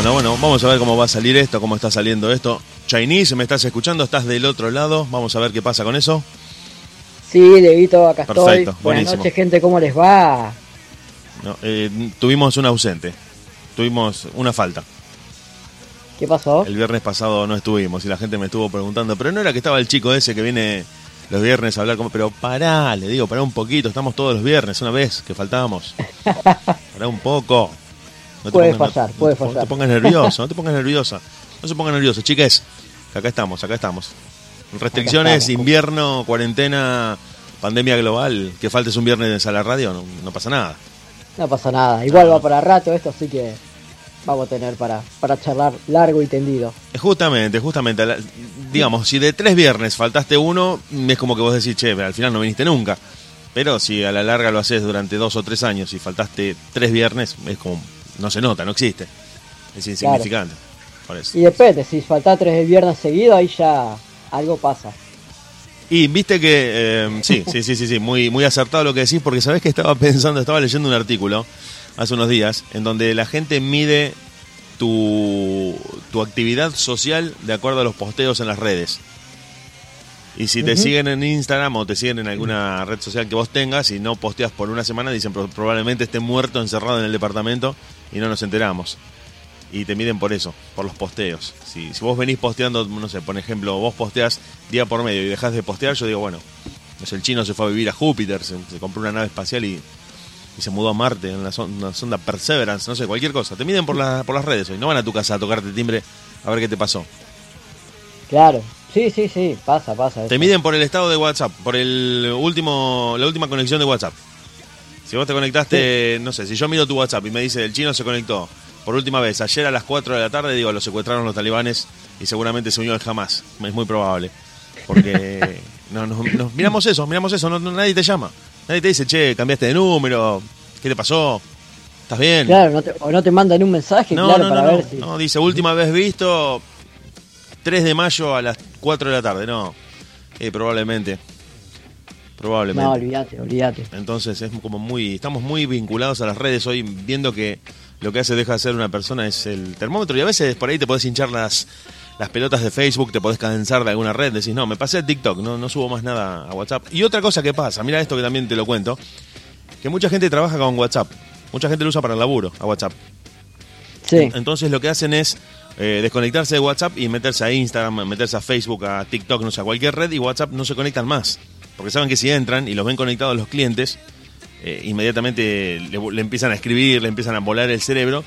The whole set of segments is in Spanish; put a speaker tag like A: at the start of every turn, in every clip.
A: Bueno, bueno, vamos a ver cómo va a salir esto, cómo está saliendo esto. Chinese, ¿me estás escuchando? ¿Estás del otro lado? Vamos a ver qué pasa con eso.
B: Sí, Dieguito, acá
A: Perfecto,
B: estoy. Buenas
A: buenísimo.
B: noches, gente, ¿cómo les va?
A: No, eh, tuvimos un ausente, tuvimos una falta.
B: ¿Qué pasó?
A: El viernes pasado no estuvimos y la gente me estuvo preguntando, pero no era que estaba el chico ese que viene los viernes a hablar como, pero pará, le digo, pará un poquito, estamos todos los viernes, una vez que faltábamos. Pará un poco. No
B: Puede
A: pongas-
B: fallar,
A: no-
B: puede
A: no
B: fallar.
A: te pongas nervioso, no te pongas nerviosa. No se pongan nerviosos, chiques. que Acá estamos, acá estamos. Restricciones,
B: estamos.
A: invierno, cuarentena, pandemia global. Que faltes un viernes a la radio, no, no pasa nada.
B: No pasa nada, igual va para rato esto, así que vamos a tener para, para charlar largo y tendido.
A: Justamente, justamente. digamos, si de tres viernes faltaste uno, es como que vos decís, che, al final no viniste nunca. Pero si a la larga lo haces durante dos o tres años y faltaste tres viernes, es como, no se nota, no existe. Es insignificante. Por eso.
B: Y depende, si falta tres de viernes seguido, ahí ya algo pasa.
A: Y viste que, eh, sí, sí, sí, sí, sí, muy, muy acertado lo que decís, porque sabés que estaba pensando, estaba leyendo un artículo hace unos días, en donde la gente mide tu, tu actividad social de acuerdo a los posteos en las redes. Y si te siguen en Instagram o te siguen en alguna red social que vos tengas y no posteas por una semana, dicen "Pro- probablemente esté muerto encerrado en el departamento y no nos enteramos. Y te miden por eso, por los posteos. Si, si vos venís posteando, no sé, por ejemplo, vos posteas día por medio y dejás de postear, yo digo, bueno, no sé, el chino se fue a vivir a Júpiter, se, se compró una nave espacial y, y se mudó a Marte en la son- una sonda Perseverance, no sé, cualquier cosa. Te miden por, la, por las redes hoy, no van a tu casa a tocarte timbre a ver qué te pasó.
B: Claro, sí, sí, sí, pasa, pasa.
A: Te
B: eso.
A: miden por el estado de WhatsApp, por el último, la última conexión de WhatsApp. Si vos te conectaste, no sé, si yo miro tu WhatsApp y me dice el chino se conectó por última vez ayer a las 4 de la tarde, digo, lo secuestraron los talibanes y seguramente se unió al Hamas. Es muy probable. Porque no, no- nos miramos eso, miramos eso, no, no- nadie te llama. Nadie te dice, che, cambiaste de número, ¿qué te pasó? ¿Estás bien?
B: Claro, no te- o no te mandan un mensaje,
A: No,
B: claro,
A: no,
B: para
A: no,
B: ver
A: no.
B: si...
A: No, dice última vez visto 3 de mayo a las 4 de la tarde. No, Eh, probablemente. Probablemente.
B: No, olvídate, olvídate.
A: Entonces es como muy, estamos muy vinculados a las redes hoy, viendo que lo que hace deja de ser una persona es el termómetro y a veces por ahí te podés hinchar las, las pelotas de Facebook, te podés cansar de alguna red, decís, no, me pasé a TikTok, no, no subo más nada a WhatsApp. Y otra cosa que pasa, mira esto que también te lo cuento, que mucha gente trabaja con WhatsApp, mucha gente lo usa para el laburo, a WhatsApp.
B: Sí,
A: Entonces lo que hacen es eh, desconectarse de WhatsApp y meterse a Instagram, meterse a Facebook, a TikTok, no sé, a cualquier red y WhatsApp no se conectan más. Porque saben que si entran y los ven conectados los clientes, eh, inmediatamente le, le empiezan a escribir, le empiezan a volar el cerebro.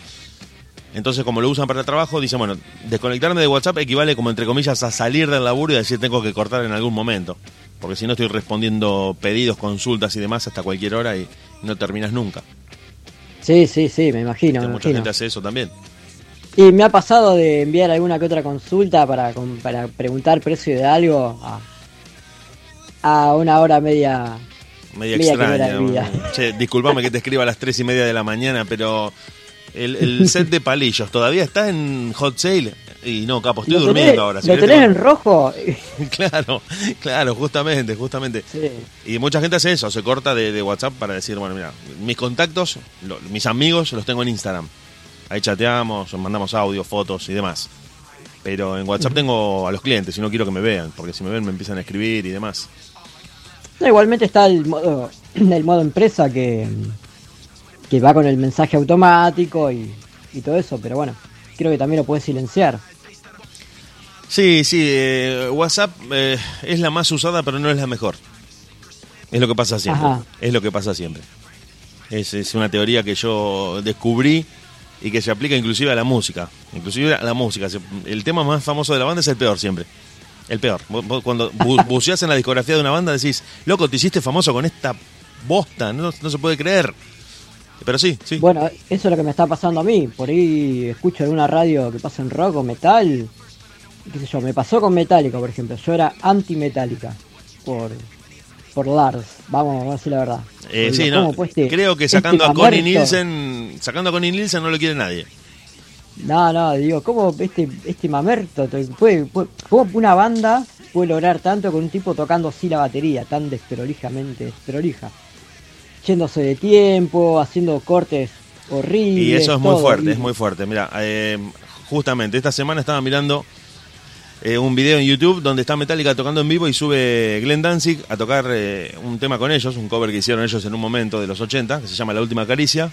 A: Entonces como lo usan para el trabajo, dicen, bueno, desconectarme de WhatsApp equivale como entre comillas a salir del laburo y decir tengo que cortar en algún momento. Porque si no estoy respondiendo pedidos, consultas y demás hasta cualquier hora y no terminas nunca.
B: sí, sí, sí, me imagino, me
A: Mucha
B: imagino.
A: gente hace eso también.
B: Y me ha pasado de enviar alguna que otra consulta para, para preguntar precio de algo a, a una hora media.
A: media
B: Media no
A: extraña. Che, disculpame que te escriba a las tres y media de la mañana, pero el, el set de palillos todavía está en hot sale. Y no, capo, estoy
B: ¿Lo
A: durmiendo
B: tenés,
A: ahora. si
B: ¿Lo tenés
A: te
B: en rojo?
A: Claro, claro, justamente, justamente.
B: Sí.
A: Y mucha gente hace eso, se corta de, de WhatsApp para decir, bueno, mira, mis contactos, lo- mis amigos los tengo en Instagram. Ahí chateamos, mandamos audio, fotos y demás. Pero en WhatsApp tengo a los clientes y no quiero que me vean, porque si me ven me empiezan a escribir y demás.
B: No, igualmente está el modo, el modo empresa que, que va con el mensaje automático y, y todo eso, pero bueno, creo que también lo puedes silenciar.
A: Sí, sí, eh, WhatsApp eh, es la más usada, pero no es la mejor. Es lo que pasa siempre.
B: Ajá.
A: Es lo que pasa siempre. Es, es una teoría que yo descubrí y que se aplica inclusive a la música. Inclusive a la música. El tema más famoso de la banda es el peor siempre. El peor. Vos- Cuando bu- buceás en la discografía de una banda decís, loco, te hiciste famoso con esta bosta, no, no se puede creer. Pero sí, sí.
B: Bueno, eso es lo que me está pasando a mí. Por ahí escucho alguna radio que pasa en rock o metal. qué sé yo, me pasó con Metallica, por ejemplo. Yo era anti-Metallica por, por Lars. Vamos, vamos a decir la verdad.
A: Eh, sí, no.
B: ¿cómo puede este-
A: Creo que
B: este
A: sacando a Connie? Nielsen, sacando a Connie Nielsen no lo quiere nadie.
B: No, no, digo, ¿cómo este, este mamerto puede, puede- cómo una banda puede lograr tanto con un tipo tocando así la batería, tan desprolijamente desprolija? Yéndose de tiempo, haciendo cortes horrible.
A: Y eso es muy fuerte,
B: horrible.
A: es muy fuerte. Mira, eh, justamente esta semana estaba mirando eh, un video en YouTube donde está Metallica tocando en vivo y sube Glenn Danzig a tocar eh, un tema con ellos, un cover que hicieron ellos en un momento de los 80, que se llama La Última Caricia.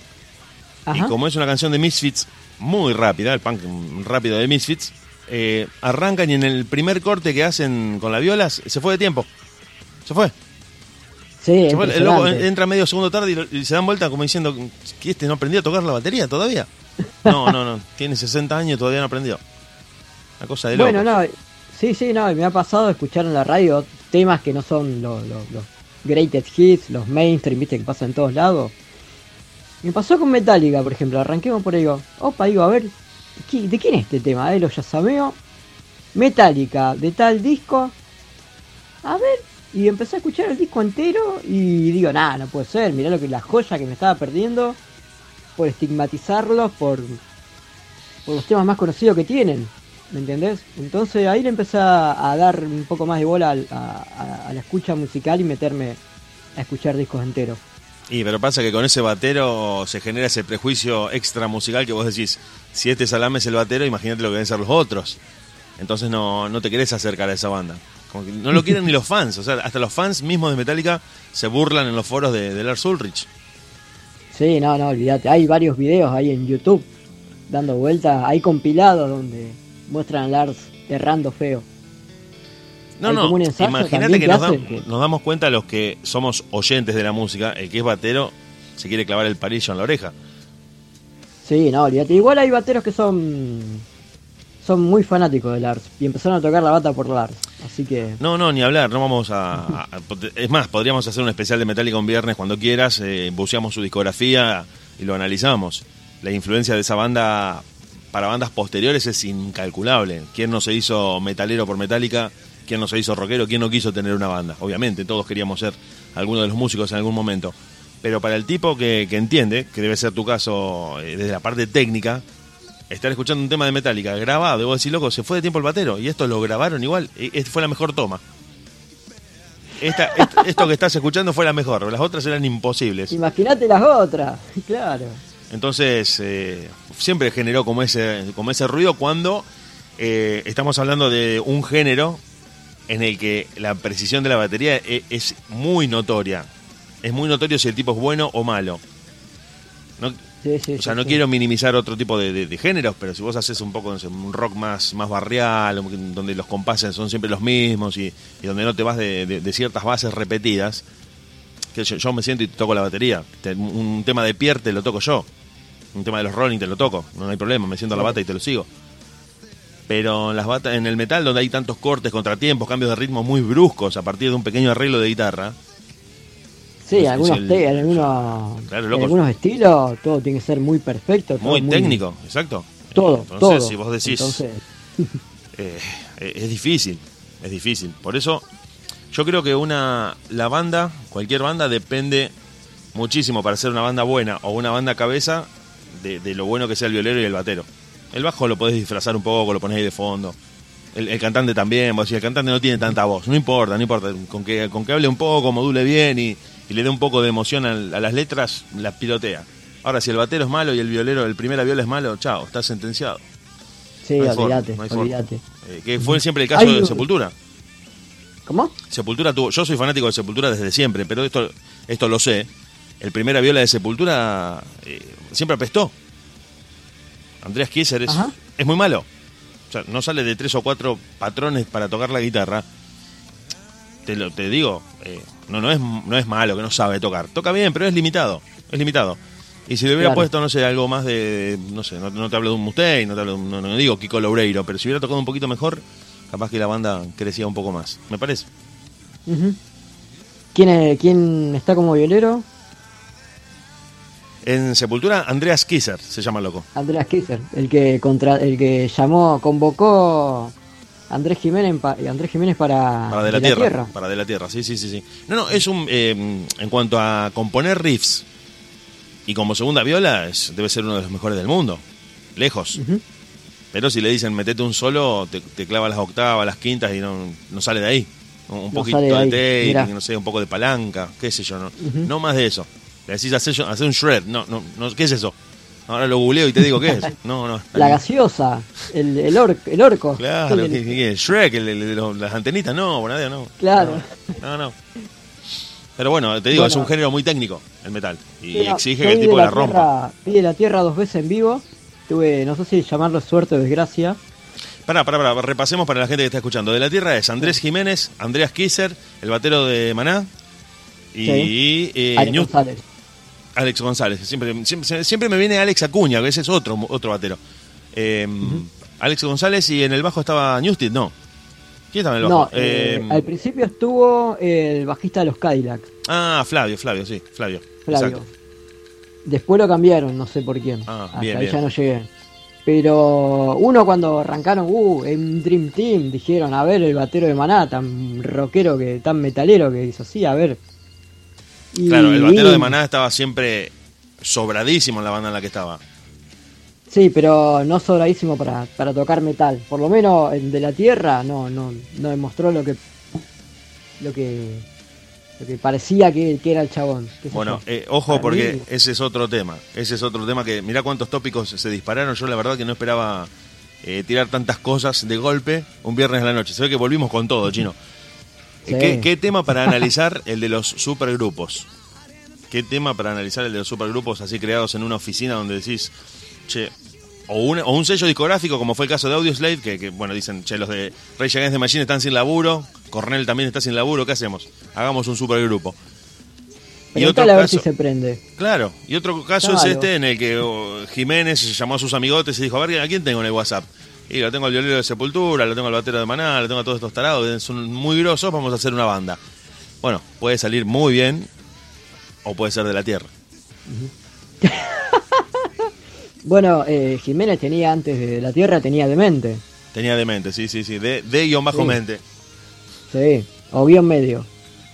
B: Ajá.
A: Y como es una canción de Misfits muy rápida, el punk rápido de Misfits, eh, arrancan y en el primer corte que hacen con la viola se fue de tiempo. Se fue.
B: Sí,
A: Se fue. El loco entra medio segundo tarde y, se dan vuelta como diciendo que este no aprendió a tocar la batería todavía. No, no, no. Tiene 60 años y todavía no aprendió. Una cosa de loco.
B: Bueno, no, sí, sí, no, me ha pasado escuchar en la radio temas que no son los, los, los greatest hits, los mainstream, viste, que pasan en todos lados. Me pasó con Metallica, por ejemplo, arranquemos por ahí, digo, opa, digo, a ver, ¿qui- ¿de quién es este tema? Eh, lo yasameo, Metallica, de tal disco, a ver, y empecé a escuchar el disco entero y digo, nada, no puede ser, mirá lo que la joya que me estaba perdiendo por estigmatizarlos, por, los temas más conocidos que tienen. ¿Me entendés? Entonces ahí le empecé a, dar un poco más de bola a la escucha musical y meterme a escuchar discos enteros.
A: Y pero pasa que con ese batero se genera ese prejuicio extra musical que vos decís, si este salame es el batero, imagínate lo que deben ser los otros. Entonces no, no te querés acercar a esa banda. Como que no lo quieren ni los fans. O sea, hasta los fans mismos de Metallica se burlan en los foros de, de Lars Ulrich.
B: Sí, no, no, olvídate. Hay varios videos ahí en YouTube dando vueltas. Hay compilados donde muestran a Lars errando feo.
A: No, no, imagínate que, nos,
B: que-
A: damos cuenta los que somos oyentes de la música, el que es batero se quiere clavar el palillo en la oreja.
B: Sí, no, olvídate. Igual hay bateros que son son muy fanáticos de Lars y empezaron a tocar la bata por Lars. Así que
A: No, no, ni hablar, no vamos a- es más, podríamos hacer un especial de Metallica un viernes cuando quieras, eh, buceamos su discografía y lo analizamos. La influencia de esa banda para bandas posteriores es incalculable. ¿Quién no se hizo metalero por Metallica? ¿Quién no se hizo rockero? ¿Quién no quiso tener una banda? Obviamente, todos queríamos ser alguno de los músicos en algún momento. Pero para el tipo que, que entiende, que debe ser tu caso eh, desde la parte técnica, estar escuchando un tema de Metallica grabado, debo decir, loco, se fue de tiempo el batero y esto lo grabaron igual, fue la mejor toma. Esta, est- esto que estás escuchando fue la mejor, las otras eran imposibles.
B: imagínate las otras, claro.
A: Entonces, eh, siempre generó como ese, como ese ruido cuando eh, estamos hablando de un género en el que la precisión de la batería e- es, muy notoria. Es muy notorio si el tipo es bueno o malo. No,
B: Sí, sí,
A: o sea,
B: sí,
A: no quiero minimizar otro tipo de, de- de géneros, pero si vos haces un poco no sé, un rock más, más barrial, donde los compases son siempre los mismos y, y donde no te vas de, ciertas bases repetidas, que yo, yo me siento y toco la batería. Te- un tema de Pierre te lo toco yo. Un tema de los Rolling te lo toco. No hay problema, me siento a la bata y te lo sigo. Pero en, las en el metal, donde hay tantos cortes, contratiempos, cambios de ritmo muy bruscos a partir de un pequeño arreglo de guitarra,
B: Sí,
A: Es-
B: en algunos,
A: es el-
B: te- en algunos,
A: Claro,
B: en algunos estilos todo tiene que ser muy perfecto. todo
A: muy técnico, exacto.
B: Todo,
A: Entonces,
B: todo.
A: si vos decís,
B: Entonces,
A: eh, es difícil, es difícil. Por eso yo creo que una la banda, cualquier banda depende muchísimo para ser una banda buena o una banda cabeza de, de lo bueno que sea el violero y el batero. El bajo lo podés disfrazar un poco, lo ponés ahí de fondo. El, el cantante también, vos decís, el cantante no tiene tanta voz, no importa, no importa, con que, con que hable un poco, module bien y, y le dé un poco de emoción a, a las letras, las pilotea. Ahora, si el batero es malo y el violero, el primera viola es malo, chao, está sentenciado.
B: sí,
A: No
B: olvídate,
A: no
B: olvídate.
A: Eh, que fue siempre el caso de Sepultura.
B: ¿Cómo?
A: Sepultura tuvo, yo soy fanático de Sepultura desde siempre, pero esto, esto lo sé. El primera viola de Sepultura eh, siempre apestó. Andreas Kisser es, es muy malo. O sea, no sale de tres o cuatro patrones para tocar la guitarra. Te lo te digo, eh, no, no, es, no es malo, que no sabe tocar. Toca bien, pero es limitado. Es limitado. Y si le hubiera
B: Claro.
A: puesto, no sé, algo más de. No sé, no, no te hablo de un Mustaine, no te hablo de un- no, no digo Kiko Loureiro, pero si hubiera tocado un poquito mejor, capaz que la banda crecía un poco más. Me parece.
B: ¿Quién, ¿Quién está como violero?
A: En Sepultura, Andreas Kisser se llama loco.
B: Andrés Kisser, el que contra, el que llamó, convocó a Andrés Jiménez, Andrés Jiménez para,
A: Para de la, tierra, Para de la Tierra, sí, sí, sí. sí. No, no, es un. eh, en cuanto a componer riffs y como segunda viola, es- debe ser uno de los mejores del mundo. Lejos. Pero si le dicen metete un solo, te, te clava las octavas, las quintas y no, no sale de ahí. Un
B: No
A: poquito
B: de
A: de tape, no sé, un poco de palanca, qué sé yo, no, no más de eso. Le decís hacer, un shred, no, no, no, ¿qué es eso? Ahora lo googleo y te digo qué es. No, no.
B: La gaseosa, el, el, el orco.
A: Claro, ¿qué, qué, Shrek, el, el, las antenitas, no, Bonadeo, no.
B: Claro.
A: No, no. Pero bueno, te digo, bueno, es un género muy técnico, el metal. Y exige que el tipo la, la rompa.
B: Vi de la Tierra dos veces en vivo. Tuve, no sé si llamarlo suerte o desgracia.
A: Pará, pará, pará, repasemos para la gente que está escuchando. De la Tierra es Andrés Jiménez, Andreas Kisser, el batero de Maná, y,
B: sí. eh, González.
A: Alex González. Siempre, siempre, siempre, me viene Alex Acuña, que ese es otro, otro batero. Eh, uh -huh. Alex González y en el bajo estaba Newstead, no. ¿Quién estaba en el bajo?
B: No, eh, al principio estuvo el bajista de los Cadillacs.
A: Ah, Flavio, Flavio, sí, Flavio.
B: Flavio.
A: Exacto.
B: Después lo cambiaron, no sé por quién.
A: Ah,
B: Hasta
A: bien,
B: ahí
A: bien.
B: ya no llegué. Pero uno cuando arrancaron, uh, en Dream Team, dijeron, a ver, el batero de Maná, tan rockero, que tan metalero que hizo así, a ver.
A: Y, claro, el batero de Maná estaba siempre sobradísimo en la banda en la que estaba.
B: Sí, pero no sobradísimo para, para tocar metal. Por lo menos el de la Tierra no, no, no demostró lo que lo que lo que parecía que, que era el chabón.
A: Bueno, eh, ojo para porque mí... ese es otro tema. Ese es otro tema que mirá cuántos tópicos se dispararon. Yo la verdad que no esperaba eh, tirar tantas cosas de golpe un viernes a la noche. Se ve que volvimos con todo, chino. Sí. ¿Qué, ¿Qué, tema para analizar el de los supergrupos? ¿Qué tema para analizar el de los supergrupos así creados en una oficina donde decís, che, o un, o un sello discográfico como fue el caso de Audioslave, que, que bueno, dicen, che, los de Rage Against the Machine están sin laburo, Cornell también está sin laburo, ¿qué hacemos? Hagamos un supergrupo.
B: Y otro caso, a ver si se prende.
A: Claro, y otro caso claro. es este en el que oh, Jiménez llamó a sus amigotes y dijo, a ver, ¿a quién tengo en el WhatsApp? Y lo tengo al violero de Sepultura, lo tengo al batero de Maná, lo tengo a todos estos tarados, son muy grosos, vamos a hacer una banda. Bueno, puede salir muy bien o puede ser de la tierra.
B: Uh -huh. bueno, eh, Jiménez tenía antes de la tierra, tenía demente.
A: Tenía demente, sí, sí, sí, de, de guion bajo
B: sí.
A: mente.
B: Sí, o guion medio.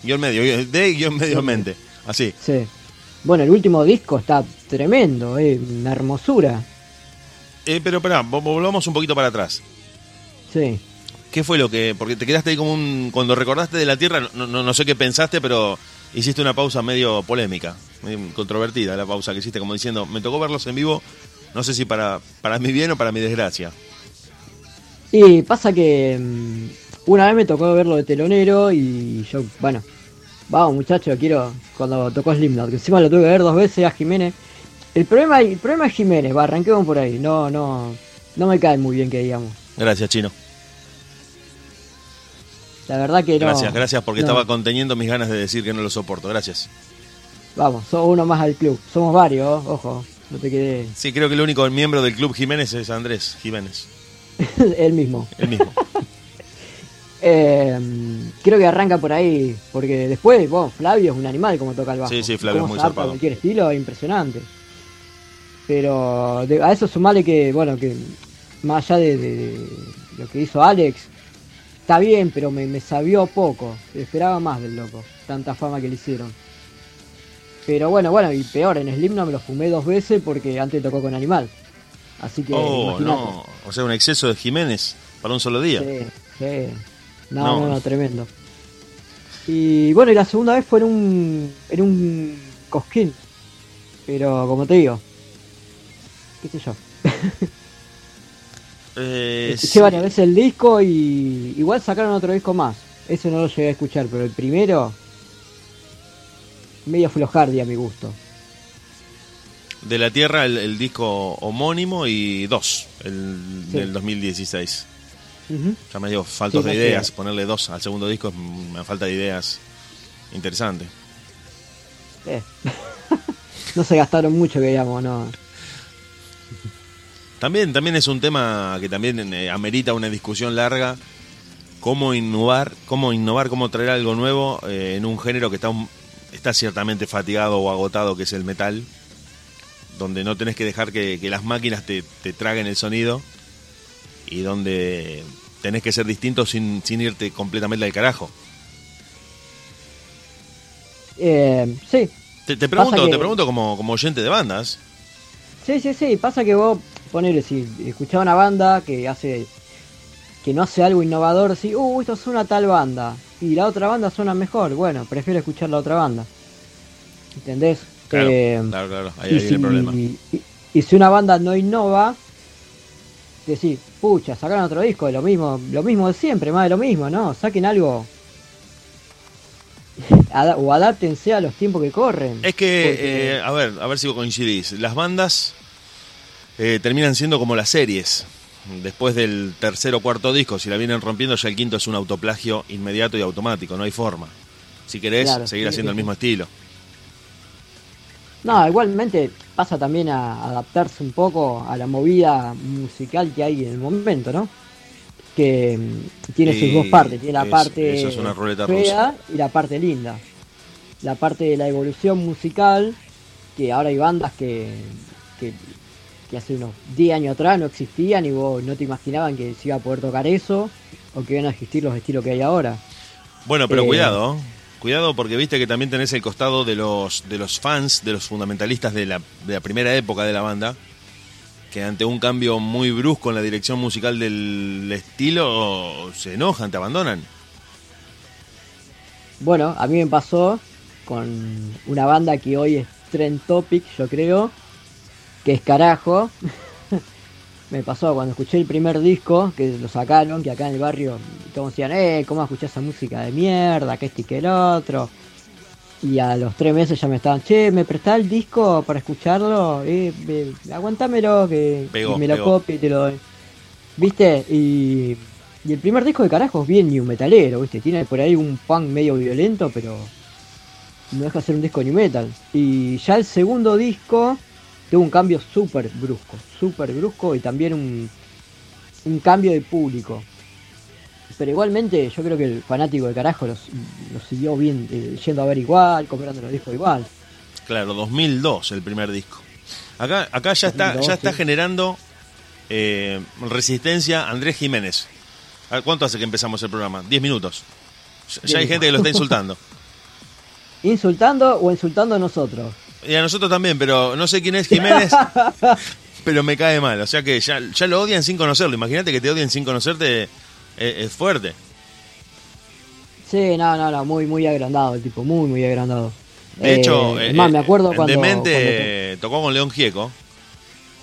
A: Guión medio, de guion medio sí. mente, así.
B: Sí. Bueno, el último disco está tremendo, eh, una hermosura.
A: Eh, pero espera, volvamos un poquito para atrás.
B: Sí.
A: ¿Qué fue lo que.? Porque te quedaste ahí como un. Cuando recordaste de la Tierra, no, no, no sé qué pensaste, pero hiciste una pausa medio polémica, medio controvertida la pausa que hiciste, como diciendo, me tocó verlos en vivo, no sé si para, para mi bien o para mi desgracia.
B: Y pasa que um, una vez me tocó verlo de telonero y yo, bueno, vamos muchachos, quiero. Cuando tocó Slipknot, que encima lo tuve que ver dos veces a Jiménez. El problema, el problema es Jiménez, va, arranquemos por ahí. No, no, no me cae muy bien que digamos.
A: Gracias, Chino.
B: La verdad que no.
A: Gracias, gracias, porque no. estaba conteniendo mis ganas de decir que no lo soporto. Gracias.
B: Vamos, sos uno más al club. Somos varios, ojo, no te quedé.
A: Sí, creo que el único miembro del club Jiménez es Andrés Jiménez.
B: el mismo.
A: El mismo.
B: eh, creo que arranca por ahí, porque después, bueno, Flavio es un animal como toca el bajo.
A: Sí, sí, Flavio es muy
B: zarpado. cualquier estilo, impresionante. Pero de, a eso sumarle que, bueno, que más allá de, de, de, lo que hizo Alex, está bien, pero me, me sabió poco. Esperaba más del loco, tanta fama que le hicieron. Pero bueno, bueno, y peor, en Slipknot me lo fumé dos veces porque antes tocó con Animal. Así que.
A: Oh, no. O sea, un exceso de Jiménez para un solo día.
B: Sí, sí. No, no, no, no tremendo. Y bueno, y la segunda vez fue en un. en un cosquín. Pero como te digo, qué sé yo.
A: eh,
B: Escuché sí. varias veces el disco y igual sacaron otro disco más. Ese no lo llegué a escuchar, pero el primero medio flojardi a mi gusto.
A: De la Tierra el, el disco homónimo y dos, el sí. del 2016. Uh -huh. Ya me digo, faltos sí, de ideas, ponerle dos al segundo disco me falta de ideas interesantes.
B: Eh. no se gastaron mucho, que digamos, no.
A: También, también es un tema que también eh, amerita una discusión larga. Cómo innovar, cómo innovar, cómo traer algo nuevo eh, en un género que está, un, está ciertamente fatigado o agotado, que es el metal. Donde no tenés que dejar que, que las máquinas te, te, traguen el sonido. Y donde tenés que ser distinto sin, sin irte completamente al carajo.
B: Eh, sí.
A: Te, te pregunto, que... te pregunto como, como oyente de bandas.
B: Sí, sí, sí. Pasa que vos ponele, si escuchás una banda que hace que no hace algo innovador, si, uh, esto suena tal banda y la otra banda suena mejor, bueno, prefiero escuchar la otra banda. ¿Entendés?
A: Claro, eh, claro, claro, ahí, ahí
B: si,
A: el problema.
B: Y, y, Y si una banda no innova, decís, pucha, sacaron otro disco de lo mismo, lo mismo de siempre, más de lo mismo, ¿no? Saquen algo o adáptense a los tiempos que corren.
A: Es que, eh, a ver, a ver si coincidís. Las bandas eh, terminan siendo como las series. Después del tercer o cuarto disco, si la vienen rompiendo, ya el quinto es un autoplagio inmediato y automático, no hay forma. Si querés, seguir haciendo el mismo estilo.
B: No, igualmente pasa también a adaptarse un poco a la movida musical que hay en el momento, ¿no? que mm, tiene sus dos partes, tiene la parte fea y la parte linda. La parte de la evolución musical, que ahora hay bandas que, que, hace unos 10 años atrás no existían y vos no te imaginaban que se iba a poder tocar eso o que iban a existir los estilos que hay ahora.
A: Bueno, pero eh, cuidado, cuidado porque viste que también tenés el costado de los, de los fans, de los fundamentalistas de la, de la primera época de la banda, que ante un cambio muy brusco en la dirección musical del estilo se enojan, te abandonan.
B: Bueno, a mí me pasó con una banda que hoy es Trend Topic, yo creo, que es carajo. me pasó cuando escuché el primer disco, que lo sacaron, que acá en el barrio todos decían, eh, ¿cómo escuchás esa música de mierda? Que este y que el otro. Y a los tres meses ya me estaban, che, ¿me prestás el disco para escucharlo? Eh, aguantámelo, que me lo copio y te lo doy. ¿Viste? Y, el primer disco de carajo es bien new metalero, ¿viste? Tiene por ahí un punk medio violento, pero no deja de ser un disco new metal. Y ya el segundo disco tuvo un cambio súper brusco, súper brusco y también un, un cambio de público. Pero igualmente yo creo que el fanático de carajo los, siguió bien, eh, yendo a ver igual, comprando los discos igual.
A: Claro, 2002 el primer disco. Acá, acá ya está, ya está generando eh, resistencia Andrés Jiménez. ¿Cuánto hace que empezamos el programa? Diez minutos. Ya, hay gente que lo está insultando.
B: ¿Insultando o insultando a nosotros?
A: Y a nosotros también, pero no sé quién es Jiménez, pero me cae mal. O sea que ya, ya lo odian sin conocerlo. Imagínate que te odien sin conocerte es, fuerte.
B: Sí, no, no, no, muy, muy agrandado el tipo, muy, muy agrandado.
A: De hecho, eh, más, me acuerdo cuando, Demente tocó con León Gieco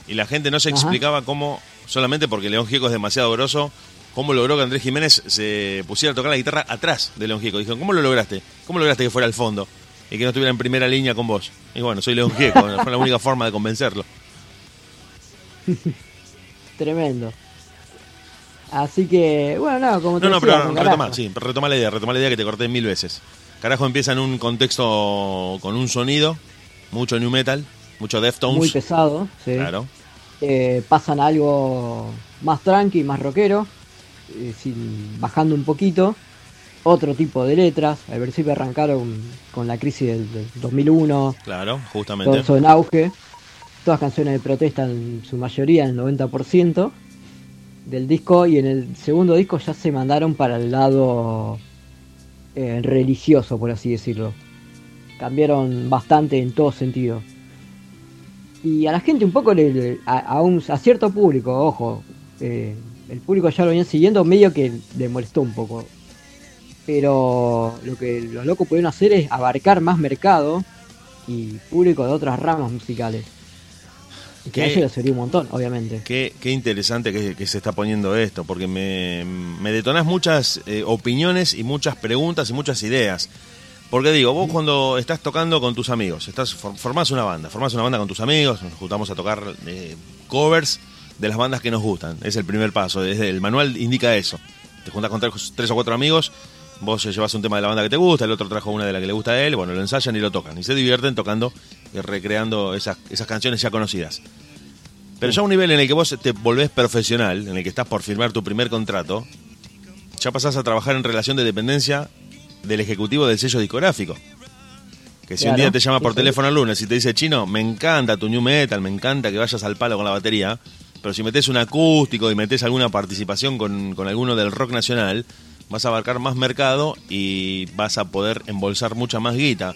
A: y la gente no se explicaba cómo, solamente porque León Gieco es demasiado grosso, cómo logró que Andrés Jiménez se pusiera a tocar la guitarra atrás de León Gieco. Dijeron, ¿cómo lo lograste? ¿Cómo lograste que fuera al fondo y que no estuviera en primera línea con vos? Y bueno, soy León Gieco, fue la única forma de convencerlo.
B: Tremendo. Así que, bueno, no, como te
A: No,
B: no,
A: pero sí, retoma la idea, retoma la idea que te corté mil veces. Carajo empieza en un contexto con un sonido, mucho new metal, mucho Deftones.
B: Muy pesado, sí. Claro. Eh, pasan a algo más tranqui, más rockero, eh, bajando un poquito. Otro tipo de letras. Al principio arrancaron con la crisis del, 2001.
A: Claro, justamente.
B: Todo eso en auge. Todas canciones de protesta en su mayoría, en el 90% del disco y en el segundo disco ya se mandaron para el lado eh, religioso, por así decirlo. Cambiaron bastante en todo sentido. Y a la gente un poco, le, a, un, a cierto público, ojo, eh, el público ya lo venía siguiendo, medio que le molestó un poco. Pero lo que los locos pudieron hacer es abarcar más mercado y público de otras ramas musicales. Que a le sería un montón, obviamente.
A: Qué, qué interesante que, se está poniendo esto, porque me, me detonás muchas eh, opiniones y muchas preguntas y muchas ideas. Porque digo, vos cuando estás tocando con tus amigos, estás formás una banda, formás una banda con tus amigos, nos juntamos a tocar eh, covers de las bandas que nos gustan. Es el primer paso, desde el manual indica eso. Te juntas con tres, o cuatro amigos, vos llevas un tema de la banda que te gusta, el otro trajo una de la que le gusta a él, bueno, lo ensayan y lo tocan. Y se divierten tocando recreando esas, esas canciones ya conocidas. Pero ya un nivel en el que vos te volvés profesional, en el que estás por firmar tu primer contrato, ya pasás a trabajar en relación de dependencia del ejecutivo del sello discográfico. Que si un día te llama por teléfono el lunes y te dice, chino, me encanta tu new metal, me encanta que vayas al palo con la batería, pero si metes un acústico y metes alguna participación con, con alguno del rock nacional, vas a abarcar más mercado y vas a poder embolsar mucha más guita.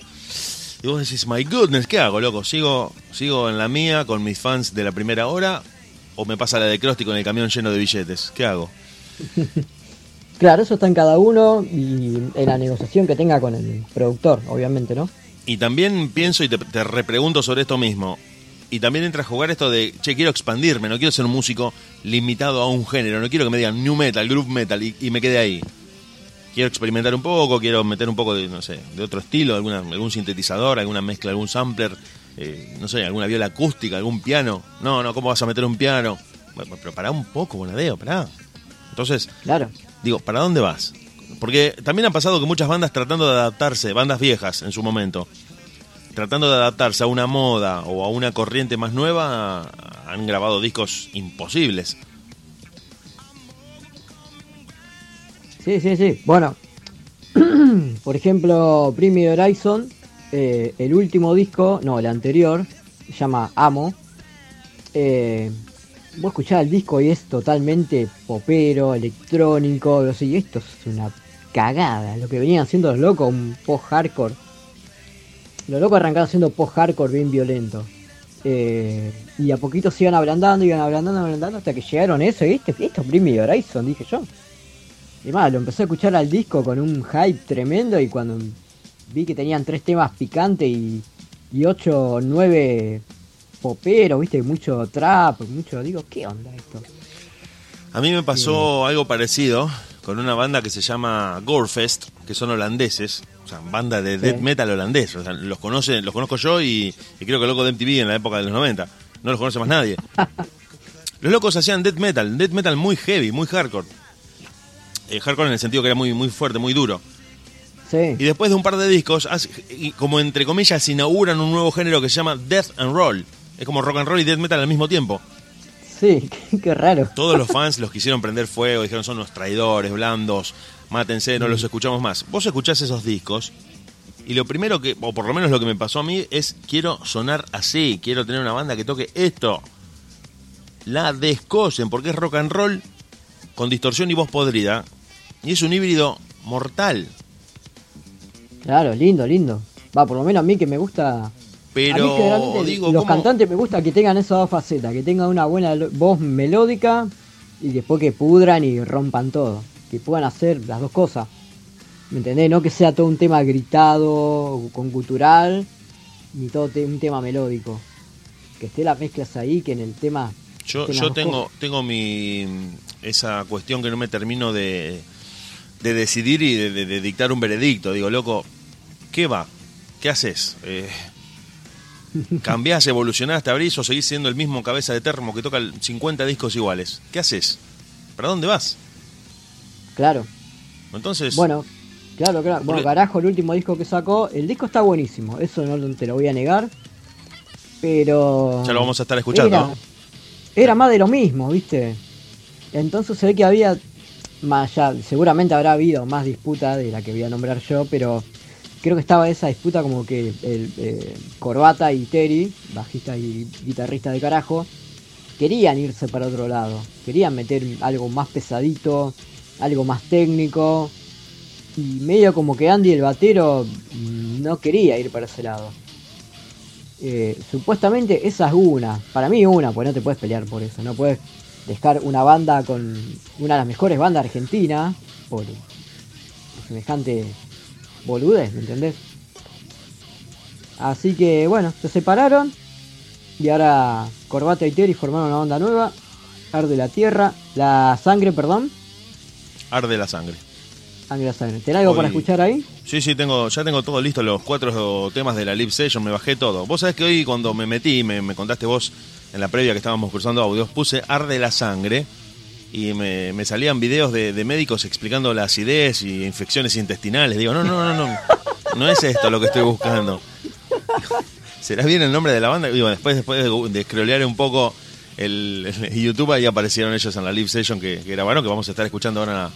A: Y vos decís, my goodness, ¿qué hago, loco? ¿Sigo, ¿Sigo en la mía con mis fans de la primera hora? ¿O me pasa la de Krusty con el camión lleno de billetes? ¿Qué hago?
B: claro, eso está en cada uno y en la negociación que tenga con el productor, obviamente, ¿no?
A: Y también pienso y te, repregunto sobre esto mismo. Y también entra a jugar esto de, che, quiero expandirme, no quiero ser un músico limitado a un género, no quiero que me digan new metal, groove metal y, y me quede ahí. Quiero experimentar un poco, quiero meter un poco de, no sé, de otro estilo, alguna, algún sintetizador, alguna mezcla, algún sampler, eh, no sé, alguna viola acústica, algún piano. No, no, ¿cómo vas a meter un piano? Bueno, pero pará un poco, Bonadeo, pará. Entonces,
B: Claro.
A: digo, ¿para dónde vas? Porque también han pasado que muchas bandas tratando de adaptarse, bandas viejas en su momento, tratando de adaptarse a una moda o a una corriente más nueva, han grabado discos imposibles.
B: Sí, sí, sí. Bueno, por ejemplo, Primi Horizon, eh, el último disco, no, el anterior, se llama Amo. Eh, vos escuchás el disco y es totalmente popero, electrónico, y esto es una cagada. Lo que venían haciendo los locos, un post-hardcore. Los locos arrancaron haciendo post-hardcore bien violento. Eh, y a poquito se iban ablandando, iban ablandando, ablandando, hasta que llegaron eso, y este, esto es Primi Horizon, dije yo. Y más, lo empecé a escuchar al disco con un hype tremendo y cuando vi que tenían tres temas picantes y, y ocho nueve poperos, viste, mucho trap, mucho, digo, ¿qué onda esto?
A: A mí me pasó algo parecido con una banda que se llama Gorefest, que son holandeses, o sea, banda de
B: Sí.
A: death metal holandés. O sea, los conocen, los conozco yo y, y creo que el loco de MTV en la época de los 90. No los conoce más nadie. Los locos hacían death metal, death metal muy heavy, muy hardcore. Eh, hardcore en el sentido que era muy, muy fuerte, muy duro.
B: Sí,
A: Y después de un par de discos, como entre comillas, inauguran un nuevo género que se llama Death and Roll. Es como rock and roll y death metal al mismo tiempo.
B: Sí, qué, qué raro.
A: Todos los fans los quisieron prender fuego, dijeron son unos traidores, blandos, mátense, no los escuchamos más. Vos escuchás esos discos y lo primero que, o por lo menos lo que me pasó a mí, es quiero sonar así, quiero tener una banda que toque esto. La descosen porque es rock and roll con distorsión y voz podrida y es un híbrido mortal.
B: Claro, lindo, lindo. Va, por lo menos a mí que me gusta...
A: Pero digo,
B: los
A: ¿cómo?
B: cantantes me gusta que tengan esas dos facetas, que tengan una buena voz melódica y después que pudran y rompan todo. Que puedan hacer las dos cosas. ¿Me entendés? No que sea todo un tema gritado, con cultural, ni todo te- un tema melódico. Que esté las mezclas ahí, que en el tema...
A: Yo, tengo,
B: cosas.
A: tengo mi esa cuestión que no me termino de, de decidir y de, de- de dictar un veredicto. Digo, loco, ¿qué va? ¿Qué haces? Eh, ¿Cambiás, evolucionás, te abrís o seguís siendo el mismo cabeza de termo que toca el 50 discos iguales? ¿Qué haces? ¿Para dónde vas?
B: Claro.
A: Entonces,
B: Bueno, claro, claro. Bueno, carajo, el último disco que sacó, el disco está buenísimo, eso no te lo voy a negar. Pero.
A: ya lo vamos a estar escuchando.
B: Era, era más de lo mismo, ¿viste? Entonces se ve que había. Más ya, seguramente habrá habido más disputa de la que voy a nombrar yo, pero creo que estaba esa disputa como que el eh, Corbata y Terry, bajista y guitarrista de carajo, querían irse para otro lado. Querían meter algo más pesadito, algo más técnico. Y medio como que Andy el batero no quería ir para ese lado. Eh, supuestamente esa es una, para mí una, pues no te puedes pelear por eso, no puedes dejar una banda con una de las mejores bandas argentinas por semejante boludez, ¿me entendés? Así que bueno, se separaron y ahora Corbata y Terry formaron una banda nueva, Arde la Tierra, la Sangre, perdón,
A: Arde la sangre.
B: Sangre la Sangre. ¿Tenés algo para escuchar ahí?
A: Sí, sí, tengo, ya tengo todo listo, los cuatro temas de la Live Session, me bajé todo. Vos sabés que hoy cuando me metí, me, me contaste vos en la previa que estábamos cruzando audios, puse Arde la Sangre y me, me salían videos de, de médicos explicando la acidez y infecciones intestinales. Digo, no, no, no, no, no es esto lo que estoy buscando. ¿Será bien el nombre de la banda? Y bueno, después, después de, de scrollear un poco el, el YouTube, ahí aparecieron ellos en la Live Session que, que grabaron, que vamos a estar escuchando ahora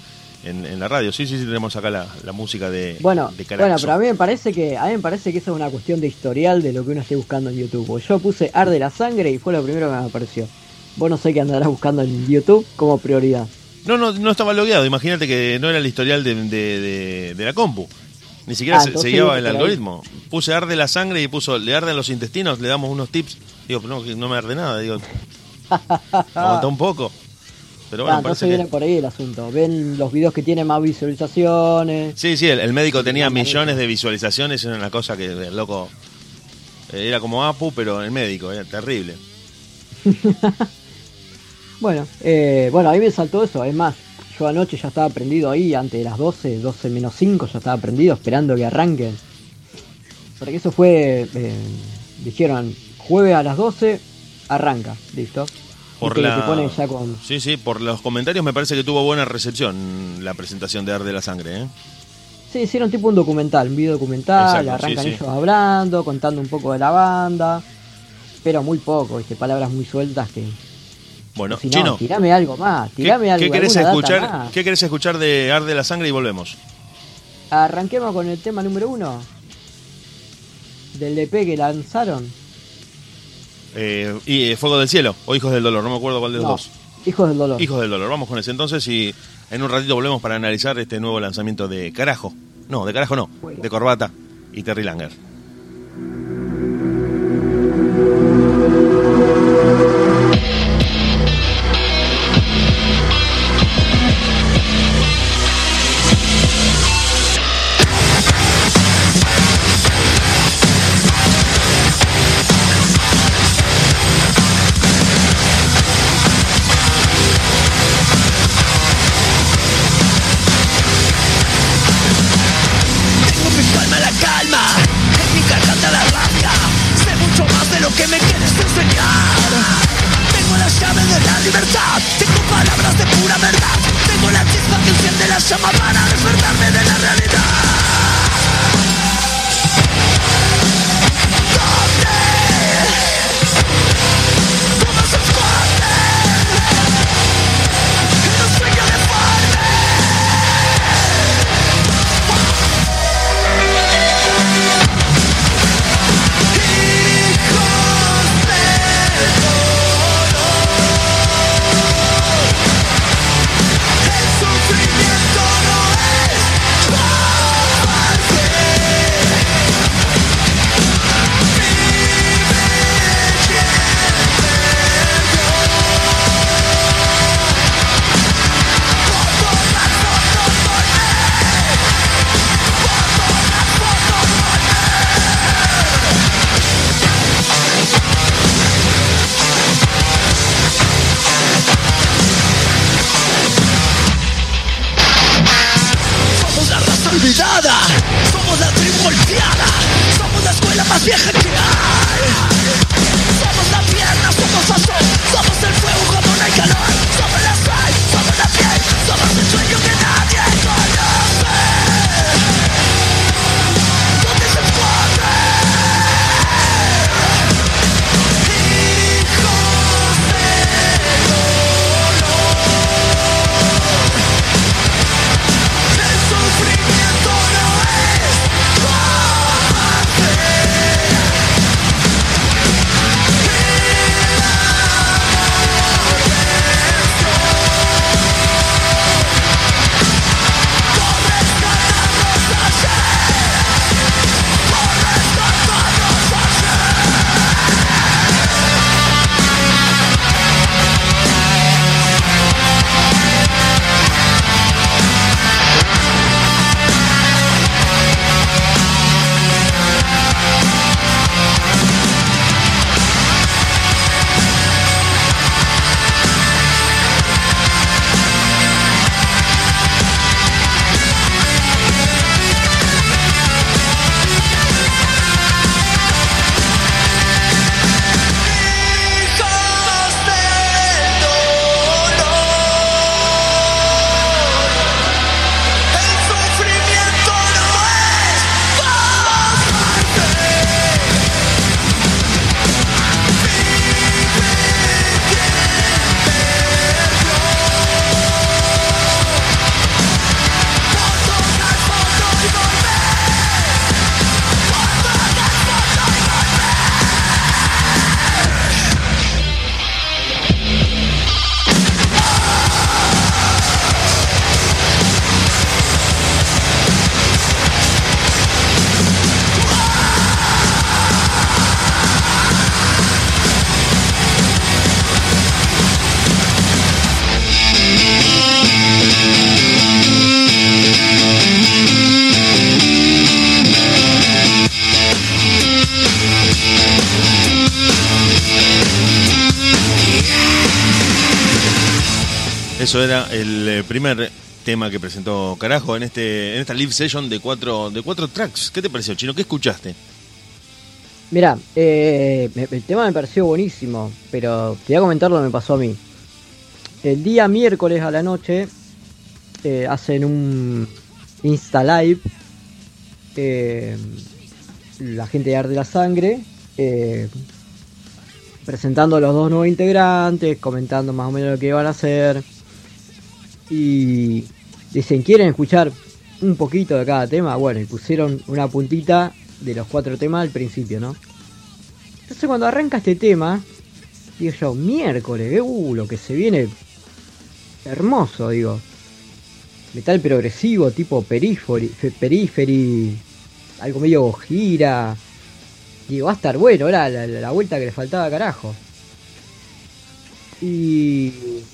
A: en, en la radio. Sí, sí, sí, tenemos acá la, la música de,
B: Bueno,
A: de
B: bueno, pero a mí me parece que a mí me parece que eso es una cuestión de historial de lo que uno esté buscando en YouTube. Yo puse Arde la sangre y fue lo primero que me apareció. Vos no sé qué andarás buscando en YouTube como prioridad.
A: No, no, no estaba logueado. Imagínate que no era el historial de, de, de- de la compu. Ni siquiera
B: Ah,
A: se, el
B: ahí.
A: algoritmo. Puse arde la sangre y puso le arden los intestinos, le damos unos tips. Digo, no, no me arde nada. Digo, aguanta un poco. Pero bueno,
B: Ah,
A: parece
B: viene
A: que...
B: por ahí el asunto. Ven los videos que tienen más visualizaciones.
A: Sí, sí, el, el médico tenía millones de visualizaciones. Era una cosa que el loco
C: Eh, Era como Apu, pero el médico, era terrible.
B: Bueno, eh, bueno, a mí me saltó eso. Es más, yo anoche ya estaba prendido ahí, antes de las 12, 12 menos 5, ya estaba prendido esperando que arranquen. Porque eso fue, eh, dijeron, jueves a las 12, arranca, listo.
C: Por la...
B: se pone ya con...
C: Sí, sí, por los comentarios me parece que tuvo buena recepción la presentación de Arde la Sangre. ¿eh?
B: Sí, hicieron tipo un documental, un video documental,
C: Exacto,
B: arrancan
C: sí, sí.
B: ellos hablando, contando un poco de la banda, pero muy poco, ¿viste? palabras muy sueltas que...
C: Bueno,
B: si no,
C: Chino,
B: tirame algo más,
C: ¿qué,
B: tirame algo
C: qué querés escuchar,
B: más.
C: ¿qué querés escuchar de Arde la Sangre y volvemos?
B: Arranquemos con el tema número uno del EP que lanzaron.
C: Eh, y eh, Fuego del Cielo o Hijos del Dolor, no me acuerdo cuál de los
B: No,
C: dos.
B: Hijos del Dolor.
C: Hijos del Dolor, vamos con ese entonces y en un ratito volvemos para analizar este nuevo lanzamiento de Carajo. No, de Carajo no,
B: Bueno.
C: de Corbata y Terry Langer.
A: Tema que presentó Carajo en este en esta live session de cuatro de cuatro tracks. ¿Qué te pareció, Chino? ¿Qué escuchaste?
B: Mira, eh, el tema me pareció buenísimo, pero te voy a comentar lo que me pasó a mí. El día miércoles a la noche eh, hacen un Insta Live. eh, la gente de Arte la Sangre. presentando a los dos nuevos integrantes, comentando más o menos lo que iban a hacer. Y dicen, ¿quieren escuchar un poquito de cada tema? Bueno, y pusieron una puntita de los cuatro temas al principio, ¿no? Entonces cuando arranca este tema, digo yo, miércoles, uh, lo que se viene hermoso, digo. Metal progresivo, tipo periferi, fe- periferi, algo medio gira. Digo, va a estar bueno, era la, la- la vuelta que le faltaba carajo. Y